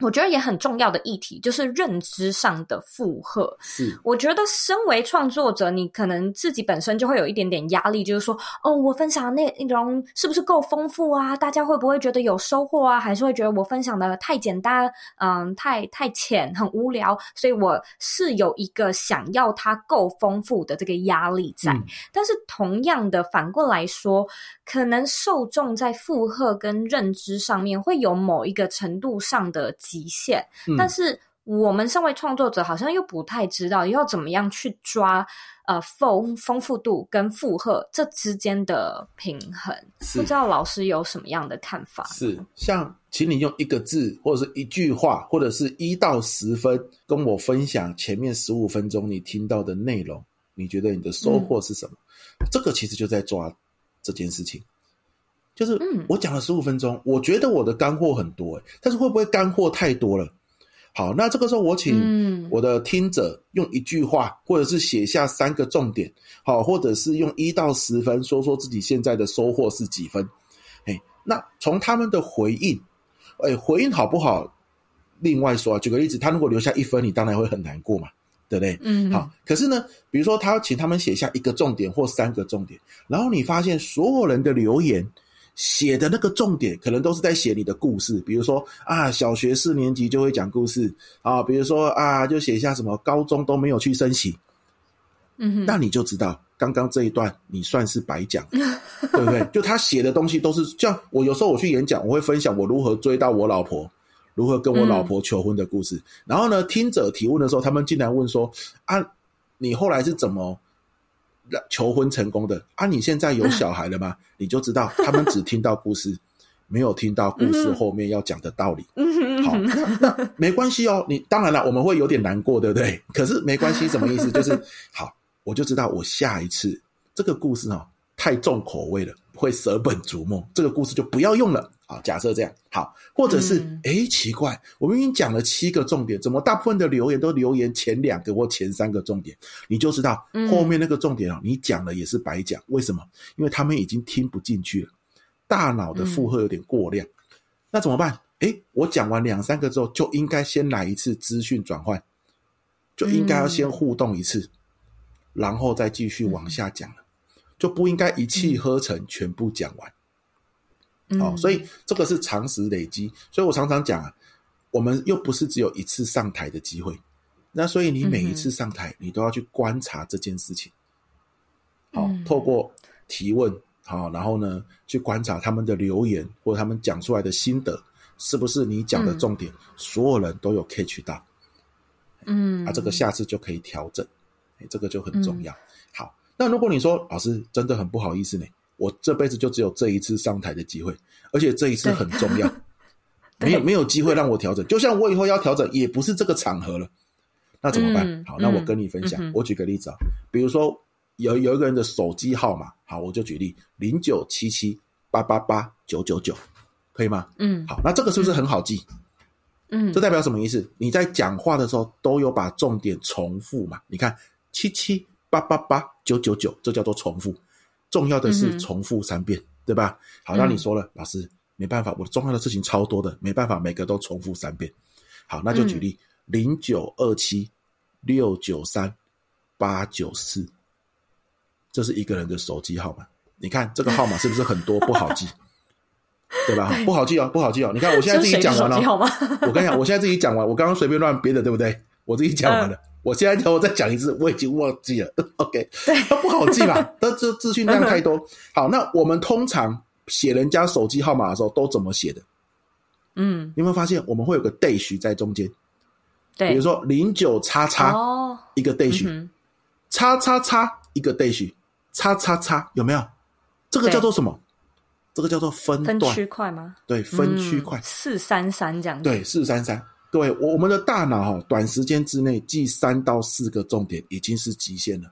Speaker 1: 我觉得也很重要的议题就是认知上的负荷。是，我觉得身为创作者，你可能自己本身就会有一点点压力，就是说，哦，我分享的内容是不是够丰富啊？大家会不会觉得有收获啊？还是会觉得我分享的太简单，嗯，太太浅，很无聊？所以我是有一个想要它够丰富的这个压力在。嗯。但是同样的，反过来说，可能受众在负荷跟认知上面会有某一个程度上的极限，但是我们身为创作者，好像又不太知道要怎么样去抓呃丰丰富度跟负荷这之间的平衡。不知道老师有什么样的看法？
Speaker 2: 是像，请你用一个字，或者是一句话，或者是一到十分，跟我分享前面十五分钟你听到的内容，你觉得你的收获是什么？嗯、这个其实就在抓这件事情。就是，我讲了十五分钟，我觉得我的干货很多，诶，但是会不会干货太多了？好，那这个时候我请我的听者用一句话，或者是写下三个重点，好，或者是用一到十分说说自己现在的收获是几分？诶，那从他们的回应，诶，回应好不好？另外说啊，举个例子，他如果留下一分，你当然会很难过嘛。对不对？嗯，好。可是呢，比如说他请他们写下一个重点或三个重点，然后你发现所有人的留言写的那个重点，可能都是在写你的故事。比如说啊，小学四年级就会讲故事啊，比如说啊，就写一下什么高中都没有去升旗。嗯哼，那你就知道刚刚这一段你算是白讲，对不对？就他写的东西都是像我有时候我去演讲，我会分享我如何追到我老婆。如何跟我老婆求婚的故事，嗯、然后呢，听者提问的时候，他们竟然问说：“啊，你后来是怎么求婚成功的？啊，你现在有小孩了吗？”你就知道他们只听到故事，没有听到故事后面要讲的道理。嗯、好，那那没关系哦。你当然了，我们会有点难过，对不对？可是没关系，什么意思？就是好，我就知道我下一次这个故事哦，太重口味了，会舍本逐末，这个故事就不要用了。好，假设这样好，或者是哎、嗯，奇怪，我明明讲了七个重点，怎么大部分的留言都留言前两个或前三个重点？你就知道后面那个重点啊，你讲了也是白讲。为什么？因为他们已经听不进去了，大脑的负荷有点过量。嗯、那怎么办？哎，我讲完两三个之后，就应该先来一次资讯转换，就应该要先互动一次，嗯、然后再继续往下讲了，就不应该一气呵成全部讲完。好、哦，所以这个是常识累积，所以我常常讲啊，我们又不是只有一次上台的机会，那所以你每一次上台，你都要去观察这件事情。好、哦，透过提问，好，然后呢，去观察他们的留言或者他们讲出来的心得，是不是你讲的重点，所有人都有 catch 到？嗯，啊，这个下次就可以调整，这个就很重要。好。那如果你说老师真的很不好意思呢，我这辈子就只有这一次上台的机会，而且这一次很重要，没有没有机会让我调整。就像我以后要调整，也不是这个场合了，那怎么办？嗯、好，那我跟你分享，嗯、我举个例子啊，比如说有有一个人的手机号码，好，我就举例零九七七八八八九九九，可以吗？嗯，好，那这个是不是很好记？嗯，这代表什么意思？你在讲话的时候都有把重点重复嘛？你看七七。八八八九九九，这叫做重复。重要的是重复三遍，嗯、对吧？好，那你说了，嗯、老师没办法，我重要的事情超多的，没办法每个都重复三遍。好，那就举例零九二七六九三八九四，这是一个人的手机号码。你看这个号码是不是很多，不好记？对吧？不好记哦，不好记哦。你看我现在自己讲完了，我跟你讲，我现在自己讲完，我刚刚随便乱编的，对不对？我自己讲完了。嗯我现在叫我再讲一次，我已经忘记了。OK，不好记吧？它这资讯量太多。好，那我们通常写人家手机号码的时候都怎么写的？嗯，你有没有发现我们会有个 dash 在中间？对，比如说零九叉叉一个 dash，叉叉叉一个 dash，叉叉叉有没有？这个叫做什么？这个叫做分
Speaker 1: 区块吗？
Speaker 2: 对，分区块
Speaker 1: 四三三这样子。
Speaker 2: 对，四三三。对，我我们的大脑哈，短时间之内记三到四个重点已经是极限了。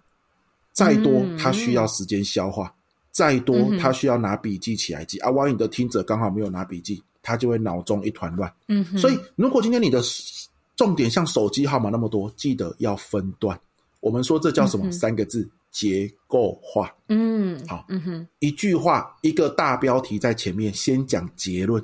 Speaker 2: 再多，它需要时间消化；再多，它需要拿笔记起来记。啊，万一你的听者刚好没有拿笔记，他就会脑中一团乱。嗯，所以如果今天你的重点像手机号码那么多，记得要分段。我们说这叫什么？三个字：结构化。嗯，好，嗯哼，一句话一个大标题在前面，先讲结论。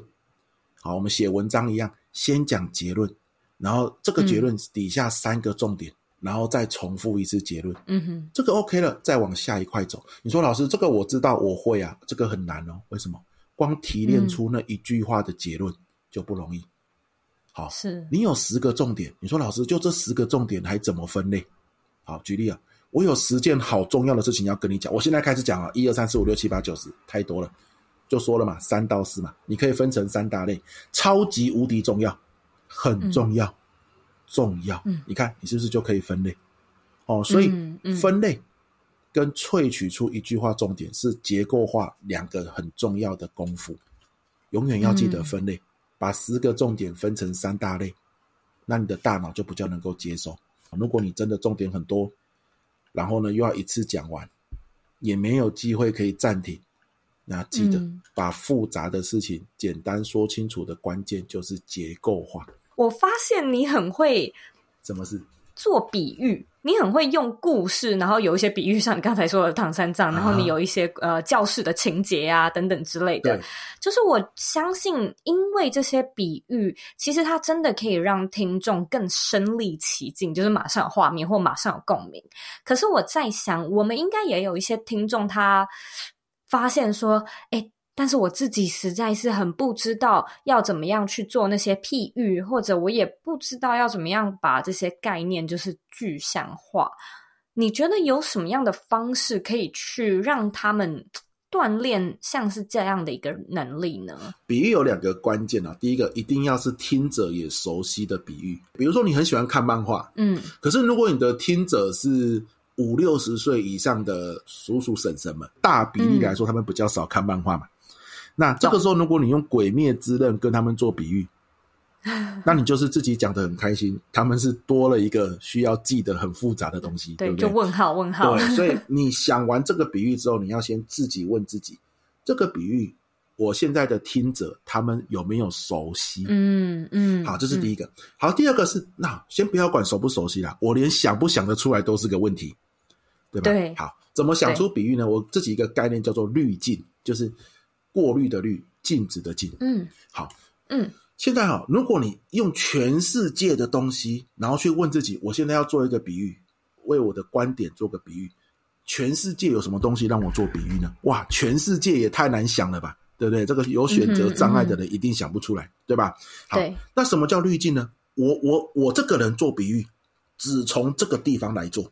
Speaker 2: 好，我们写文章一样。先讲结论，然后这个结论底下三个重点，嗯、然后再重复一次结论。嗯哼，这个 OK 了，再往下一块走。你说老师，这个我知道，我会啊，这个很难哦。为什么？光提炼出那一句话的结论就不容易。好，是你有十个重点，你说老师，就这十个重点还怎么分类？好，举例啊，我有十件好重要的事情要跟你讲，我现在开始讲啊，一二三四五六七八九十，太多了。就说了嘛，三到四嘛，你可以分成三大类：超级无敌重要、很重要、嗯、重要。嗯，你看你是不是就可以分类？哦，所以分类跟萃取出一句话重点是结构化两个很重要的功夫。永远要记得分类，嗯、把十个重点分成三大类，那你的大脑就比较能够接受。如果你真的重点很多，然后呢又要一次讲完，也没有机会可以暂停。那记得把复杂的事情简单说清楚的关键就是结构化。
Speaker 1: 我发现你很会，
Speaker 2: 什么事？
Speaker 1: 做比喻，你很会用故事，然后有一些比喻，像你刚才说的唐三藏，然后你有一些、啊、呃教室的情节啊等等之类的。就是我相信，因为这些比喻，其实它真的可以让听众更身临其境，就是马上有画面或马上有共鸣。可是我在想，我们应该也有一些听众他。发现说，哎，但是我自己实在是很不知道要怎么样去做那些譬喻，或者我也不知道要怎么样把这些概念就是具象化。你觉得有什么样的方式可以去让他们锻炼像是这样的一个能力呢？
Speaker 2: 比喻有两个关键啊，第一个一定要是听者也熟悉的比喻，比如说你很喜欢看漫画，嗯，可是如果你的听者是。五六十岁以上的叔叔婶婶们，大比例来说，他们比较少看漫画嘛。嗯、那这个时候，如果你用《鬼灭之刃》跟他们做比喻，嗯、那你就是自己讲的很开心。他们是多了一个需要记得很复杂的东西，对，对不对？
Speaker 1: 就问号问号。
Speaker 2: 对，所以 你想完这个比喻之后，你要先自己问自己：这个比喻，我现在的听者他们有没有熟悉？嗯嗯。好，这是第一个。嗯、好，第二个是，那先不要管熟不熟悉啦，我连想不想得出来都是个问题。对吧？对，好，怎么想出比喻呢？我自己一个概念叫做滤镜，就是过滤的滤，镜子的镜。嗯，好，嗯，现在哈，如果你用全世界的东西，然后去问自己，我现在要做一个比喻，为我的观点做个比喻，全世界有什么东西让我做比喻呢？哇，全世界也太难想了吧，对不对？这个有选择障碍的人一定想不出来，对吧？好，那什么叫滤镜呢？我我我这个人做比喻，只从这个地方来做。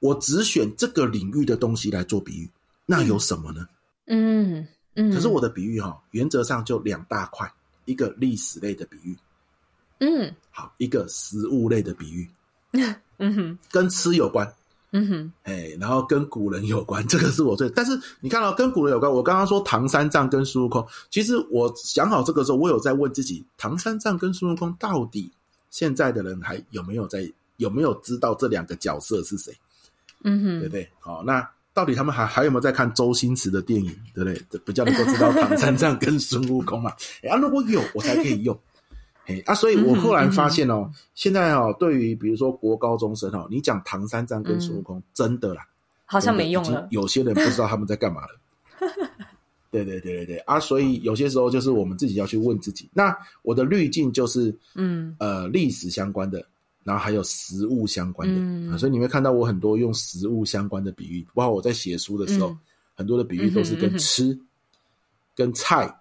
Speaker 2: 我只选这个领域的东西来做比喻，那有什么呢？嗯嗯。可是我的比喻哈，原则上就两大块，一个历史类的比喻，嗯，好，一个食物类的比喻，嗯哼，跟吃有关，
Speaker 1: 嗯哼，
Speaker 2: 哎，然后跟古人有关，这个是我最。但是你看到、哦、跟古人有关，我刚刚说唐三藏跟孙悟空，其实我想好这个时候，我有在问自己，唐三藏跟孙悟空到底现在的人还有没有在有没有知道这两个角色是谁？
Speaker 1: 嗯哼，
Speaker 2: 对不对？好，那到底他们还还有没有在看周星驰的电影？对不对？比较能够知道唐三藏跟孙悟空嘛？啊，如果有，我才可以用。哎啊，所以我后来发现哦，嗯嗯、现在哦，对于比如说国高中生哦，你讲唐三藏跟孙悟空，嗯、真的啦，
Speaker 1: 好像没用了。
Speaker 2: 有些人不知道他们在干嘛了。对对对对对啊，所以有些时候就是我们自己要去问自己。那我的滤镜就是，嗯呃，历史相关的，然后还有食物相关的。嗯、啊，所以你会看到我很多用食物相关的比喻，包括我在写书的时候，嗯、很多的比喻都是跟吃、跟菜。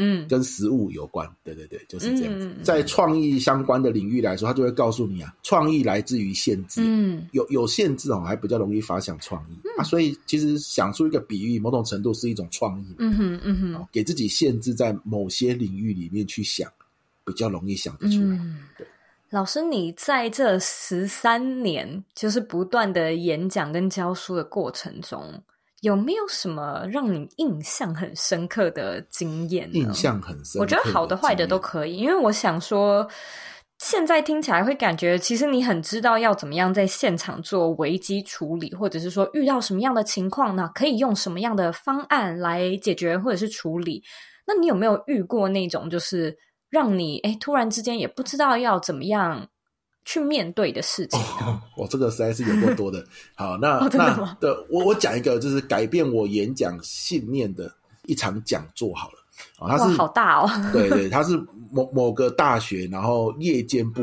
Speaker 2: 嗯，跟食物有关，对对对，就是这样在创意相关的领域来说，他就会告诉你啊，创意来自于限制。嗯，有有限制哦，还比较容易发想创意、嗯、啊。所以其实想出一个比喻，某种程度是一种创意。嗯哼，嗯哼，给自己限制在某些领域里面去想，比较容易想得出来。
Speaker 1: 嗯、对老师，你在这十三年，就是不断的演讲跟教书的过程中。有没有什么让你印象很深刻的经验？
Speaker 2: 印象很深刻，
Speaker 1: 我觉得好的坏的都可以，因为我想说，现在听起来会感觉，其实你很知道要怎么样在现场做危机处理，或者是说遇到什么样的情况呢，可以用什么样的方案来解决或者是处理。那你有没有遇过那种，就是让你诶突然之间也不知道要怎么样？去面对的事情，
Speaker 2: 哦，我这个实在是有够多的。好，那、
Speaker 1: 哦、
Speaker 2: 那对我我讲一个，就是改变我演讲信念的一场讲座好了。啊，它是
Speaker 1: 好大哦。
Speaker 2: 对对，它是某某个大学，然后夜间部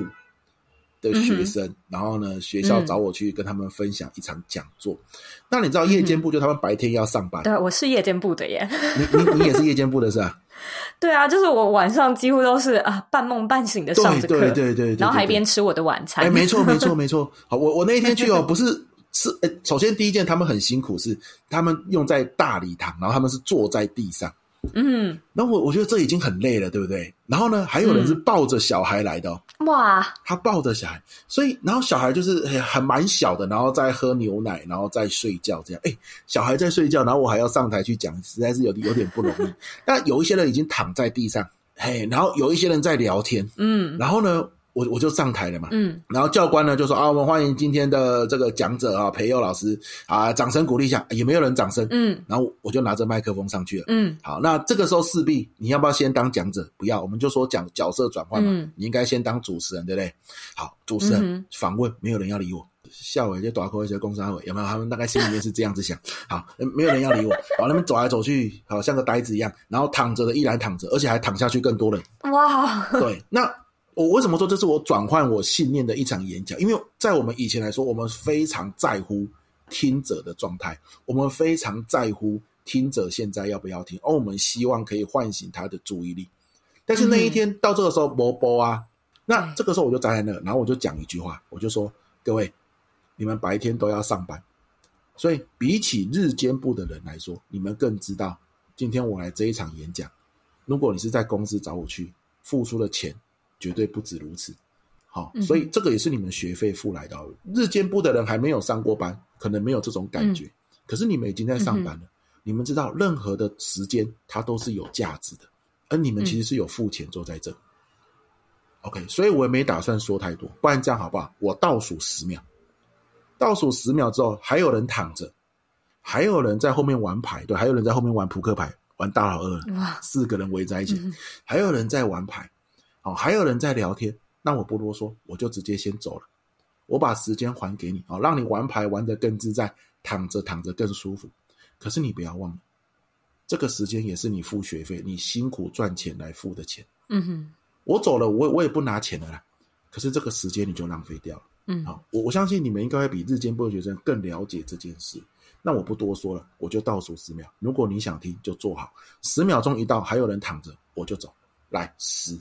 Speaker 2: 的学生，嗯、然后呢，学校找我去跟他们分享一场讲座。嗯、那你知道夜间部就他们白天要上班？
Speaker 1: 对，我是夜间部的耶。
Speaker 2: 你你你也是夜间部的是吧？
Speaker 1: 对啊，就是我晚上几乎都是啊半梦半醒的上着课，
Speaker 2: 对对对对，
Speaker 1: 然后还边吃我的晚餐。
Speaker 2: 哎，没错没错没错。好，我我那一天去哦，不是是哎，首先第一件他们很辛苦，是他们用在大礼堂，然后他们是坐在地上。嗯，然后我我觉得这已经很累了，对不对？然后呢，还有人是抱着小孩来的哦。
Speaker 1: 哇，
Speaker 2: 他抱着小孩，所以然后小孩就是很蛮小的，然后在喝牛奶，然后在睡觉这样。哎，小孩在睡觉，然后我还要上台去讲，实在是有有点不容易。但有一些人已经躺在地上，嘿，然后有一些人在聊天，嗯，然后呢。我我就上台了嘛，嗯，然后教官呢就说啊，我们欢迎今天的这个讲者啊，培佑老师啊，掌声鼓励一下，也没有人掌声，嗯，然后我就拿着麦克风上去了，嗯，好，那这个时候势必你要不要先当讲者？不要，我们就说讲角色转换嘛，嗯，你应该先当主持人，对不对？好，主持人、嗯、访问，没有人要理我，校委就打开一些工商委，有没有？他们大概心里面是这样子想，好，没有人要理我，好，那边走来走去，好像个呆子一样，然后躺着的依然躺着，而且还躺下去更多人，
Speaker 1: 哇，
Speaker 2: 对，那。我为什么说这是我转换我信念的一场演讲？因为在我们以前来说，我们非常在乎听者的状态，我们非常在乎听者现在要不要听，而我们希望可以唤醒他的注意力。但是那一天到这个时候，没播啊，那这个时候我就站在那，然后我就讲一句话，我就说：各位，你们白天都要上班，所以比起日间部的人来说，你们更知道今天我来这一场演讲，如果你是在公司找我去付出的钱。绝对不止如此，好，所以这个也是你们学费付来的。日间部的人还没有上过班，可能没有这种感觉。可是你们已经在上班了，你们知道任何的时间它都是有价值的，而你们其实是有付钱坐在这。OK，所以我也没打算说太多，不然这样好不好？我倒数十秒，倒数十秒之后，还有人躺着，还有人在后面玩牌，对，还有人在后面玩扑克牌，玩大老二，哇，四个人围在一起，还有人在玩牌。哦，还有人在聊天，那我不多说，我就直接先走了。我把时间还给你，哦，让你玩牌玩得更自在，躺着躺着更舒服。可是你不要忘了，这个时间也是你付学费、你辛苦赚钱来付的钱。嗯哼，我走了，我我也不拿钱了啦。可是这个时间你就浪费掉了。嗯，好，我我相信你们应该会比日间部的学生更了解这件事。那我不多说了，我就倒数十秒。如果你想听，就坐好。十秒钟一到，还有人躺着，我就走。来，十。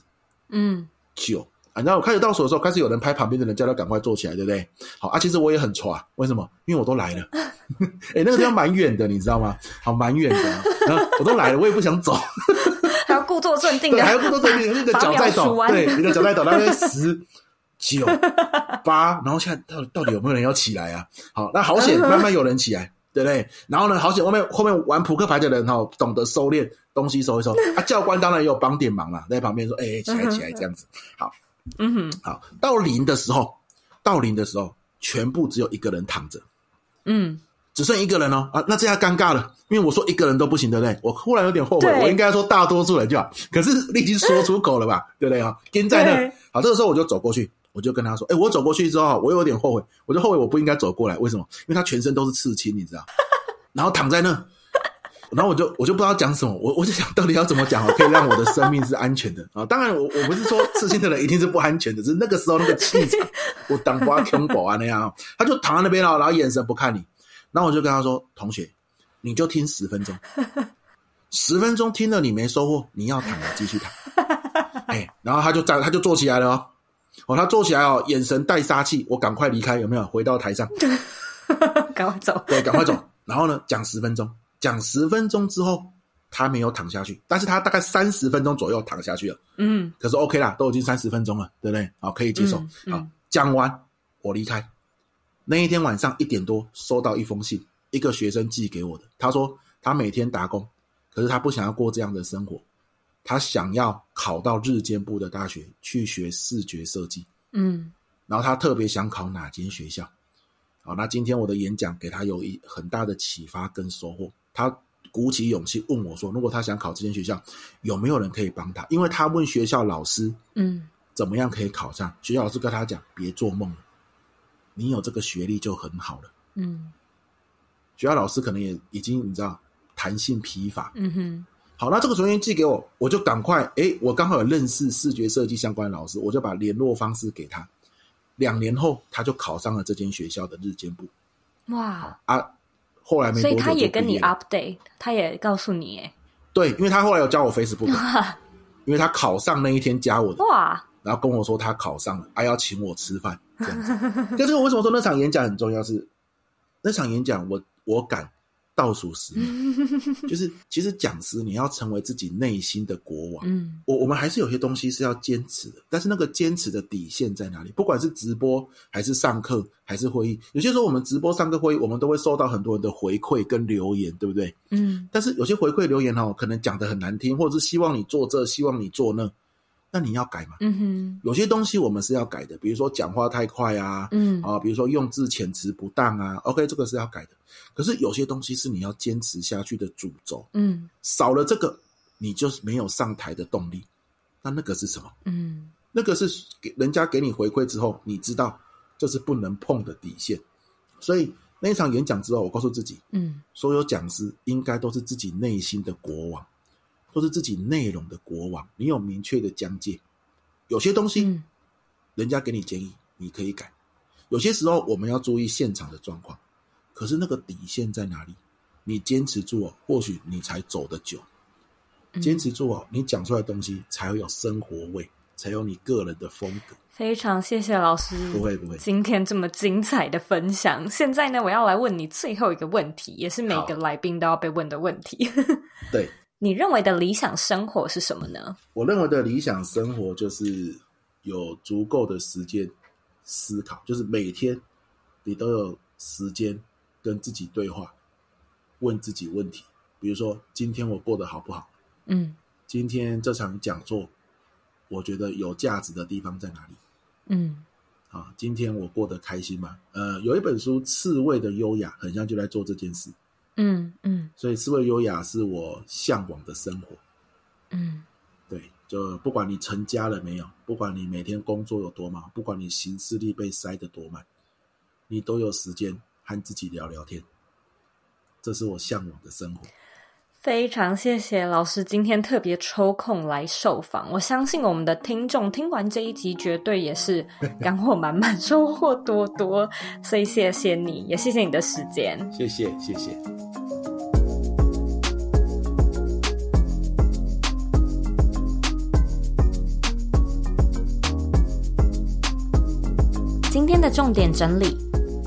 Speaker 2: 嗯，九啊，然后我开始倒数的时候，开始有人拍旁边的人，叫他赶快坐起来，对不对？好啊，其实我也很挫，为什么？因为我都来了，哎，那个地方蛮远的，你知道吗？好，蛮远的，然后我都来了，我也不想走，
Speaker 1: 还要故作镇定的，
Speaker 2: 还要故作镇定，你的脚在抖，对，你的脚在抖，大概十九八，然后现在到底到底有没有人要起来啊？好，那好险，慢慢有人起来，对不对？然后呢，好险，后面后面玩扑克牌的人哈，懂得收敛东西，收一收。啊，教官当然也有帮点忙啦，在旁边说：“哎，起来起来，这样子。”好，嗯哼，好，到零的时候，到零的时候，全部只有一个人躺着，嗯。只剩一个人哦啊，那这下尴尬了，因为我说一个人都不行，对不对？我忽然有点后悔，我应该说大多数人就好，可是你已经说出口了吧，对不对啊？跟在那，好，这个时候我就走过去，我就跟他说：“哎，我走过去之后，我有点后悔，我就后悔我不应该走过来，为什么？因为他全身都是刺青，你知道？然后躺在那，然后我就我就不知道讲什么，我我就想到底要怎么讲，可以让我的生命是安全的啊？当然，我我不是说刺青的人一定是不安全的，是那个时候那个气场，我当瓜恐狗啊那样，他就躺在那边了，然后眼神不看你。”然后我就跟他说：“同学，你就听十分钟，十分钟听了你没收获，你要躺了继续躺。哎，然后他就站，他就坐起来了哦。哦，他坐起来哦，眼神带杀气。我赶快离开，有没有？回到台上，
Speaker 1: 赶快走。
Speaker 2: 对，赶快走。然后呢，讲十分钟，讲十分钟之后，他没有躺下去，但是他大概三十分钟左右躺下去了。嗯，可是 OK 啦，都已经三十分钟了，对不对？好，可以接受。嗯嗯、好，讲完我离开。”那一天晚上一点多，收到一封信，一个学生寄给我的。他说他每天打工，可是他不想要过这样的生活，他想要考到日间部的大学去学视觉设计。嗯，然后他特别想考哪间学校？好，那今天我的演讲给他有一很大的启发跟收获。他鼓起勇气问我说：“如果他想考这间学校，有没有人可以帮他？”因为他问学校老师：“嗯，怎么样可以考上？”学校老师跟他讲：“别做梦了。”你有这个学历就很好了。嗯，学校老师可能也已经你知道弹性疲乏。嗯哼，好，那这个重新寄给我，我就赶快，诶，我刚好有认识视觉设计相关的老师，我就把联络方式给他。两年后，他就考上了这间学校的日间部。哇啊！后来没
Speaker 1: 所以他也跟你 update，他也告诉你，诶，
Speaker 2: 对，因为他后来有加我 Facebook，因为他考上那一天加我的。哇！然后跟我说他考上了，还要请我吃饭。这样子，可是我为什么说那场演讲很重要是？是那场演讲，我我敢倒数十年，就是其实讲师你要成为自己内心的国王。嗯，我我们还是有些东西是要坚持的，但是那个坚持的底线在哪里？不管是直播还是上课还是会议，有些时候我们直播上课会议，我们都会收到很多人的回馈跟留言，对不对？嗯，但是有些回馈留言哦，可能讲的很难听，或者是希望你做这，希望你做那。那你要改嘛？嗯哼，有些东西我们是要改的，比如说讲话太快啊，嗯啊，比如说用字遣词不当啊，OK，这个是要改的。可是有些东西是你要坚持下去的主轴，嗯，少了这个，你就是没有上台的动力。那那个是什么？嗯，那个是给人家给你回馈之后，你知道这是不能碰的底线。所以那一场演讲之后，我告诉自己，嗯，所有讲师应该都是自己内心的国王。都是自己内容的国王，你有明确的疆界。有些东西，人家给你建议，你可以改。有些时候，我们要注意现场的状况。可是那个底线在哪里？你坚持住哦，或许你才走得久。坚持住哦，你讲出来的东西才会有生活味，才有你个人的风格。
Speaker 1: 非常谢谢老师，
Speaker 2: 不会不会，
Speaker 1: 今天这么精彩的分享。现在呢，我要来问你最后一个问题，也是每个来宾都要被问的问题。
Speaker 2: 对。
Speaker 1: 你认为的理想生活是什么呢？
Speaker 2: 我认为的理想生活就是有足够的时间思考，就是每天你都有时间跟自己对话，问自己问题。比如说，今天我过得好不好？嗯，今天这场讲座，我觉得有价值的地方在哪里？嗯，啊，今天我过得开心吗？呃，有一本书《刺猬的优雅》，很像就在做这件事。嗯嗯，所以思维优雅是我向往的生活。嗯，对，就不管你成家了没有，不管你每天工作有多忙，不管你行事力被塞得多满，你都有时间和自己聊聊天。这是我向往的生活。
Speaker 1: 非常谢谢老师今天特别抽空来受访，我相信我们的听众听完这一集绝对也是 干货满满、收获多多，所以谢谢你也谢谢你的时间，
Speaker 2: 谢谢谢谢。
Speaker 1: 今天的重点整理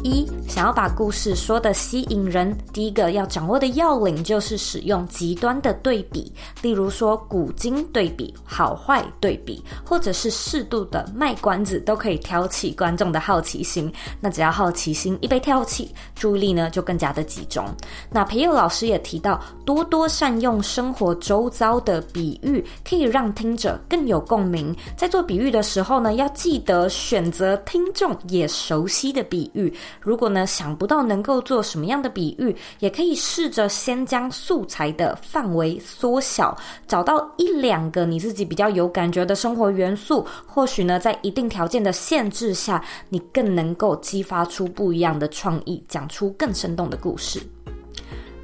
Speaker 1: 一。想要把故事说得吸引人，第一个要掌握的要领就是使用极端的对比，例如说古今对比、好坏对比，或者是适度的卖关子，都可以挑起观众的好奇心。那只要好奇心一被挑起，注意力呢就更加的集中。那培佑老师也提到，多多善用生活周遭的比喻，可以让听者更有共鸣。在做比喻的时候呢，要记得选择听众也熟悉的比喻。如果呢想不到能够做什么样的比喻，也可以试着先将素材的范围缩小，找到一两个你自己比较有感觉的生活元素。或许呢，在一定条件的限制下，你更能够激发出不一样的创意，讲出更生动的故事。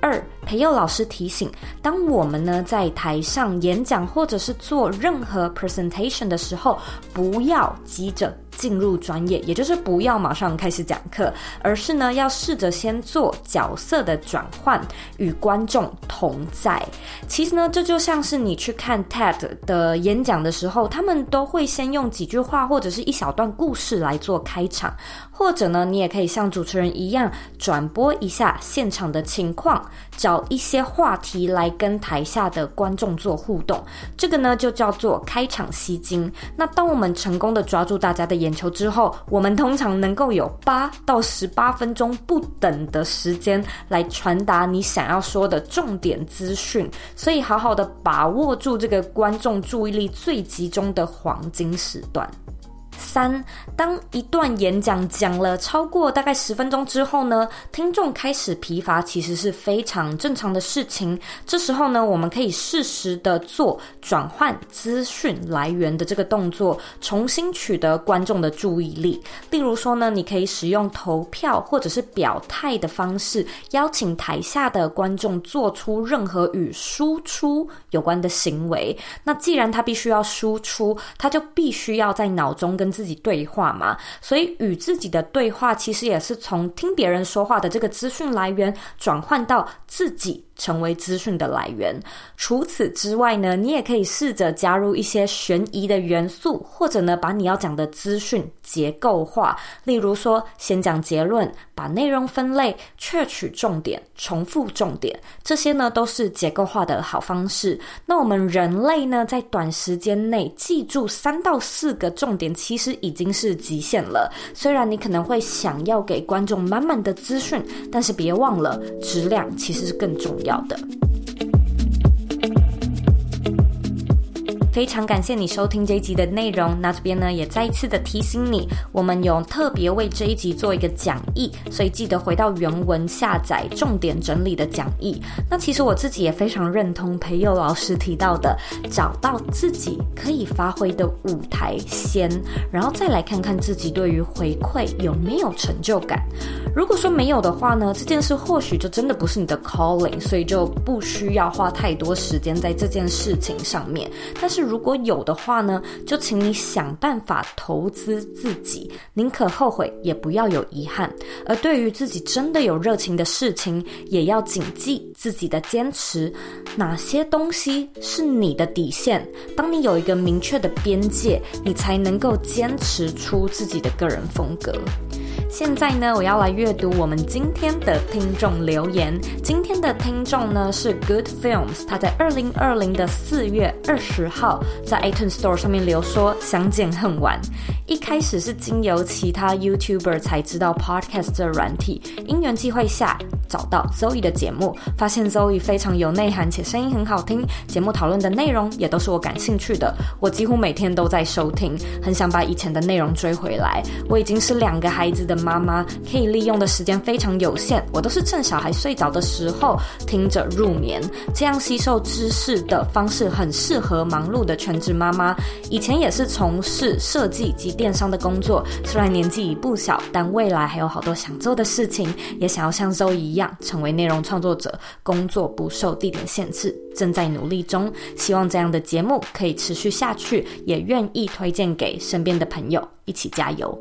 Speaker 1: 二，培佑老师提醒，当我们呢在台上演讲或者是做任何 presentation 的时候，不要急着。进入专业，也就是不要马上开始讲课，而是呢要试着先做角色的转换，与观众同在。其实呢，这就像是你去看 TED 的演讲的时候，他们都会先用几句话或者是一小段故事来做开场，或者呢，你也可以像主持人一样转播一下现场的情况，找一些话题来跟台下的观众做互动。这个呢就叫做开场吸睛。那当我们成功的抓住大家的眼球之后，我们通常能够有八到十八分钟不等的时间来传达你想要说的重点资讯，所以好好的把握住这个观众注意力最集中的黄金时段。三，当一段演讲讲了超过大概十分钟之后呢，听众开始疲乏，其实是非常正常的事情。这时候呢，我们可以适时的做转换资讯来源的这个动作，重新取得观众的注意力。例如说呢，你可以使用投票或者是表态的方式，邀请台下的观众做出任何与输出有关的行为。那既然他必须要输出，他就必须要在脑中跟自己对话嘛，所以与自己的对话其实也是从听别人说话的这个资讯来源转换到自己。成为资讯的来源。除此之外呢，你也可以试着加入一些悬疑的元素，或者呢，把你要讲的资讯结构化。例如说，先讲结论，把内容分类，窃取重点，重复重点，这些呢都是结构化的好方式。那我们人类呢，在短时间内记住三到四个重点，其实已经是极限了。虽然你可能会想要给观众满满的资讯，但是别忘了，质量其实是更重要要的。非常感谢你收听这一集的内容。那这边呢，也再一次的提醒你，我们有特别为这一集做一个讲义，所以记得回到原文下载重点整理的讲义。那其实我自己也非常认同培佑老师提到的，找到自己可以发挥的舞台先，然后再来看看自己对于回馈有没有成就感。如果说没有的话呢，这件事或许就真的不是你的 calling，所以就不需要花太多时间在这件事情上面。但是如果有的话呢，就请你想办法投资自己，宁可后悔也不要有遗憾。而对于自己真的有热情的事情，也要谨记自己的坚持。哪些东西是你的底线？当你有一个明确的边界，你才能够坚持出自己的个人风格。现在呢，我要来阅读我们今天的听众留言。今天的听众呢是 Good Films，他在二零二零的四月二十号在 iTunes Store 上面留说：相见恨晚。一开始是经由其他 YouTuber 才知道 Podcast 这软体，因缘际会下找到 Zoe 的节目，发现 Zoe 非常有内涵且声音很好听，节目讨论的内容也都是我感兴趣的，我几乎每天都在收听，很想把以前的内容追回来。我已经是两个孩子的妈妈，可以利用的时间非常有限，我都是趁小孩睡着的时候听着入眠，这样吸收知识的方式很适合忙碌的全职妈妈。以前也是从事设计及电商的工作，虽然年纪已不小，但未来还有好多想做的事情，也想要像周一样成为内容创作者，工作不受地点限制，正在努力中。希望这样的节目可以持续下去，也愿意推荐给身边的朋友，一起加油。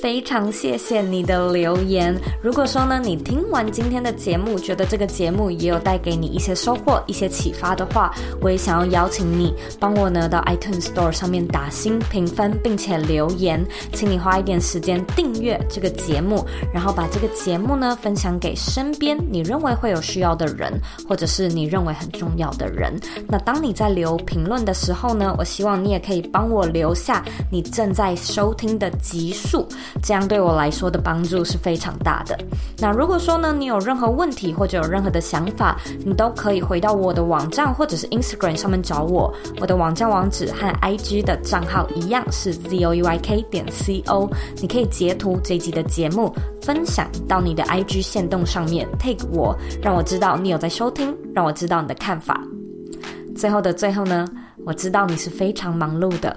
Speaker 1: 非常谢谢你的留言。如果说呢，你听完今天的节目，觉得这个节目也有带给你一些收获、一些启发的话，我也想要邀请你帮我呢到 iTunes Store 上面打星评分，并且留言，请你花一点时间订阅这个节目，然后把这个节目呢分享给身边你认为会有需要的人，或者是你认为很重要的人。那当你在留评论的时候呢，我希望你也可以帮我留下你正在收听的集数。这样对我来说的帮助是非常大的。那如果说呢，你有任何问题或者有任何的想法，你都可以回到我的网站或者是 Instagram 上面找我。我的网站网址和 IG 的账号一样是 zoyk 点 co。你可以截图这一集的节目，分享到你的 IG 线动上面，tag 我，让我知道你有在收听，让我知道你的看法。最后的最后呢，我知道你是非常忙碌的。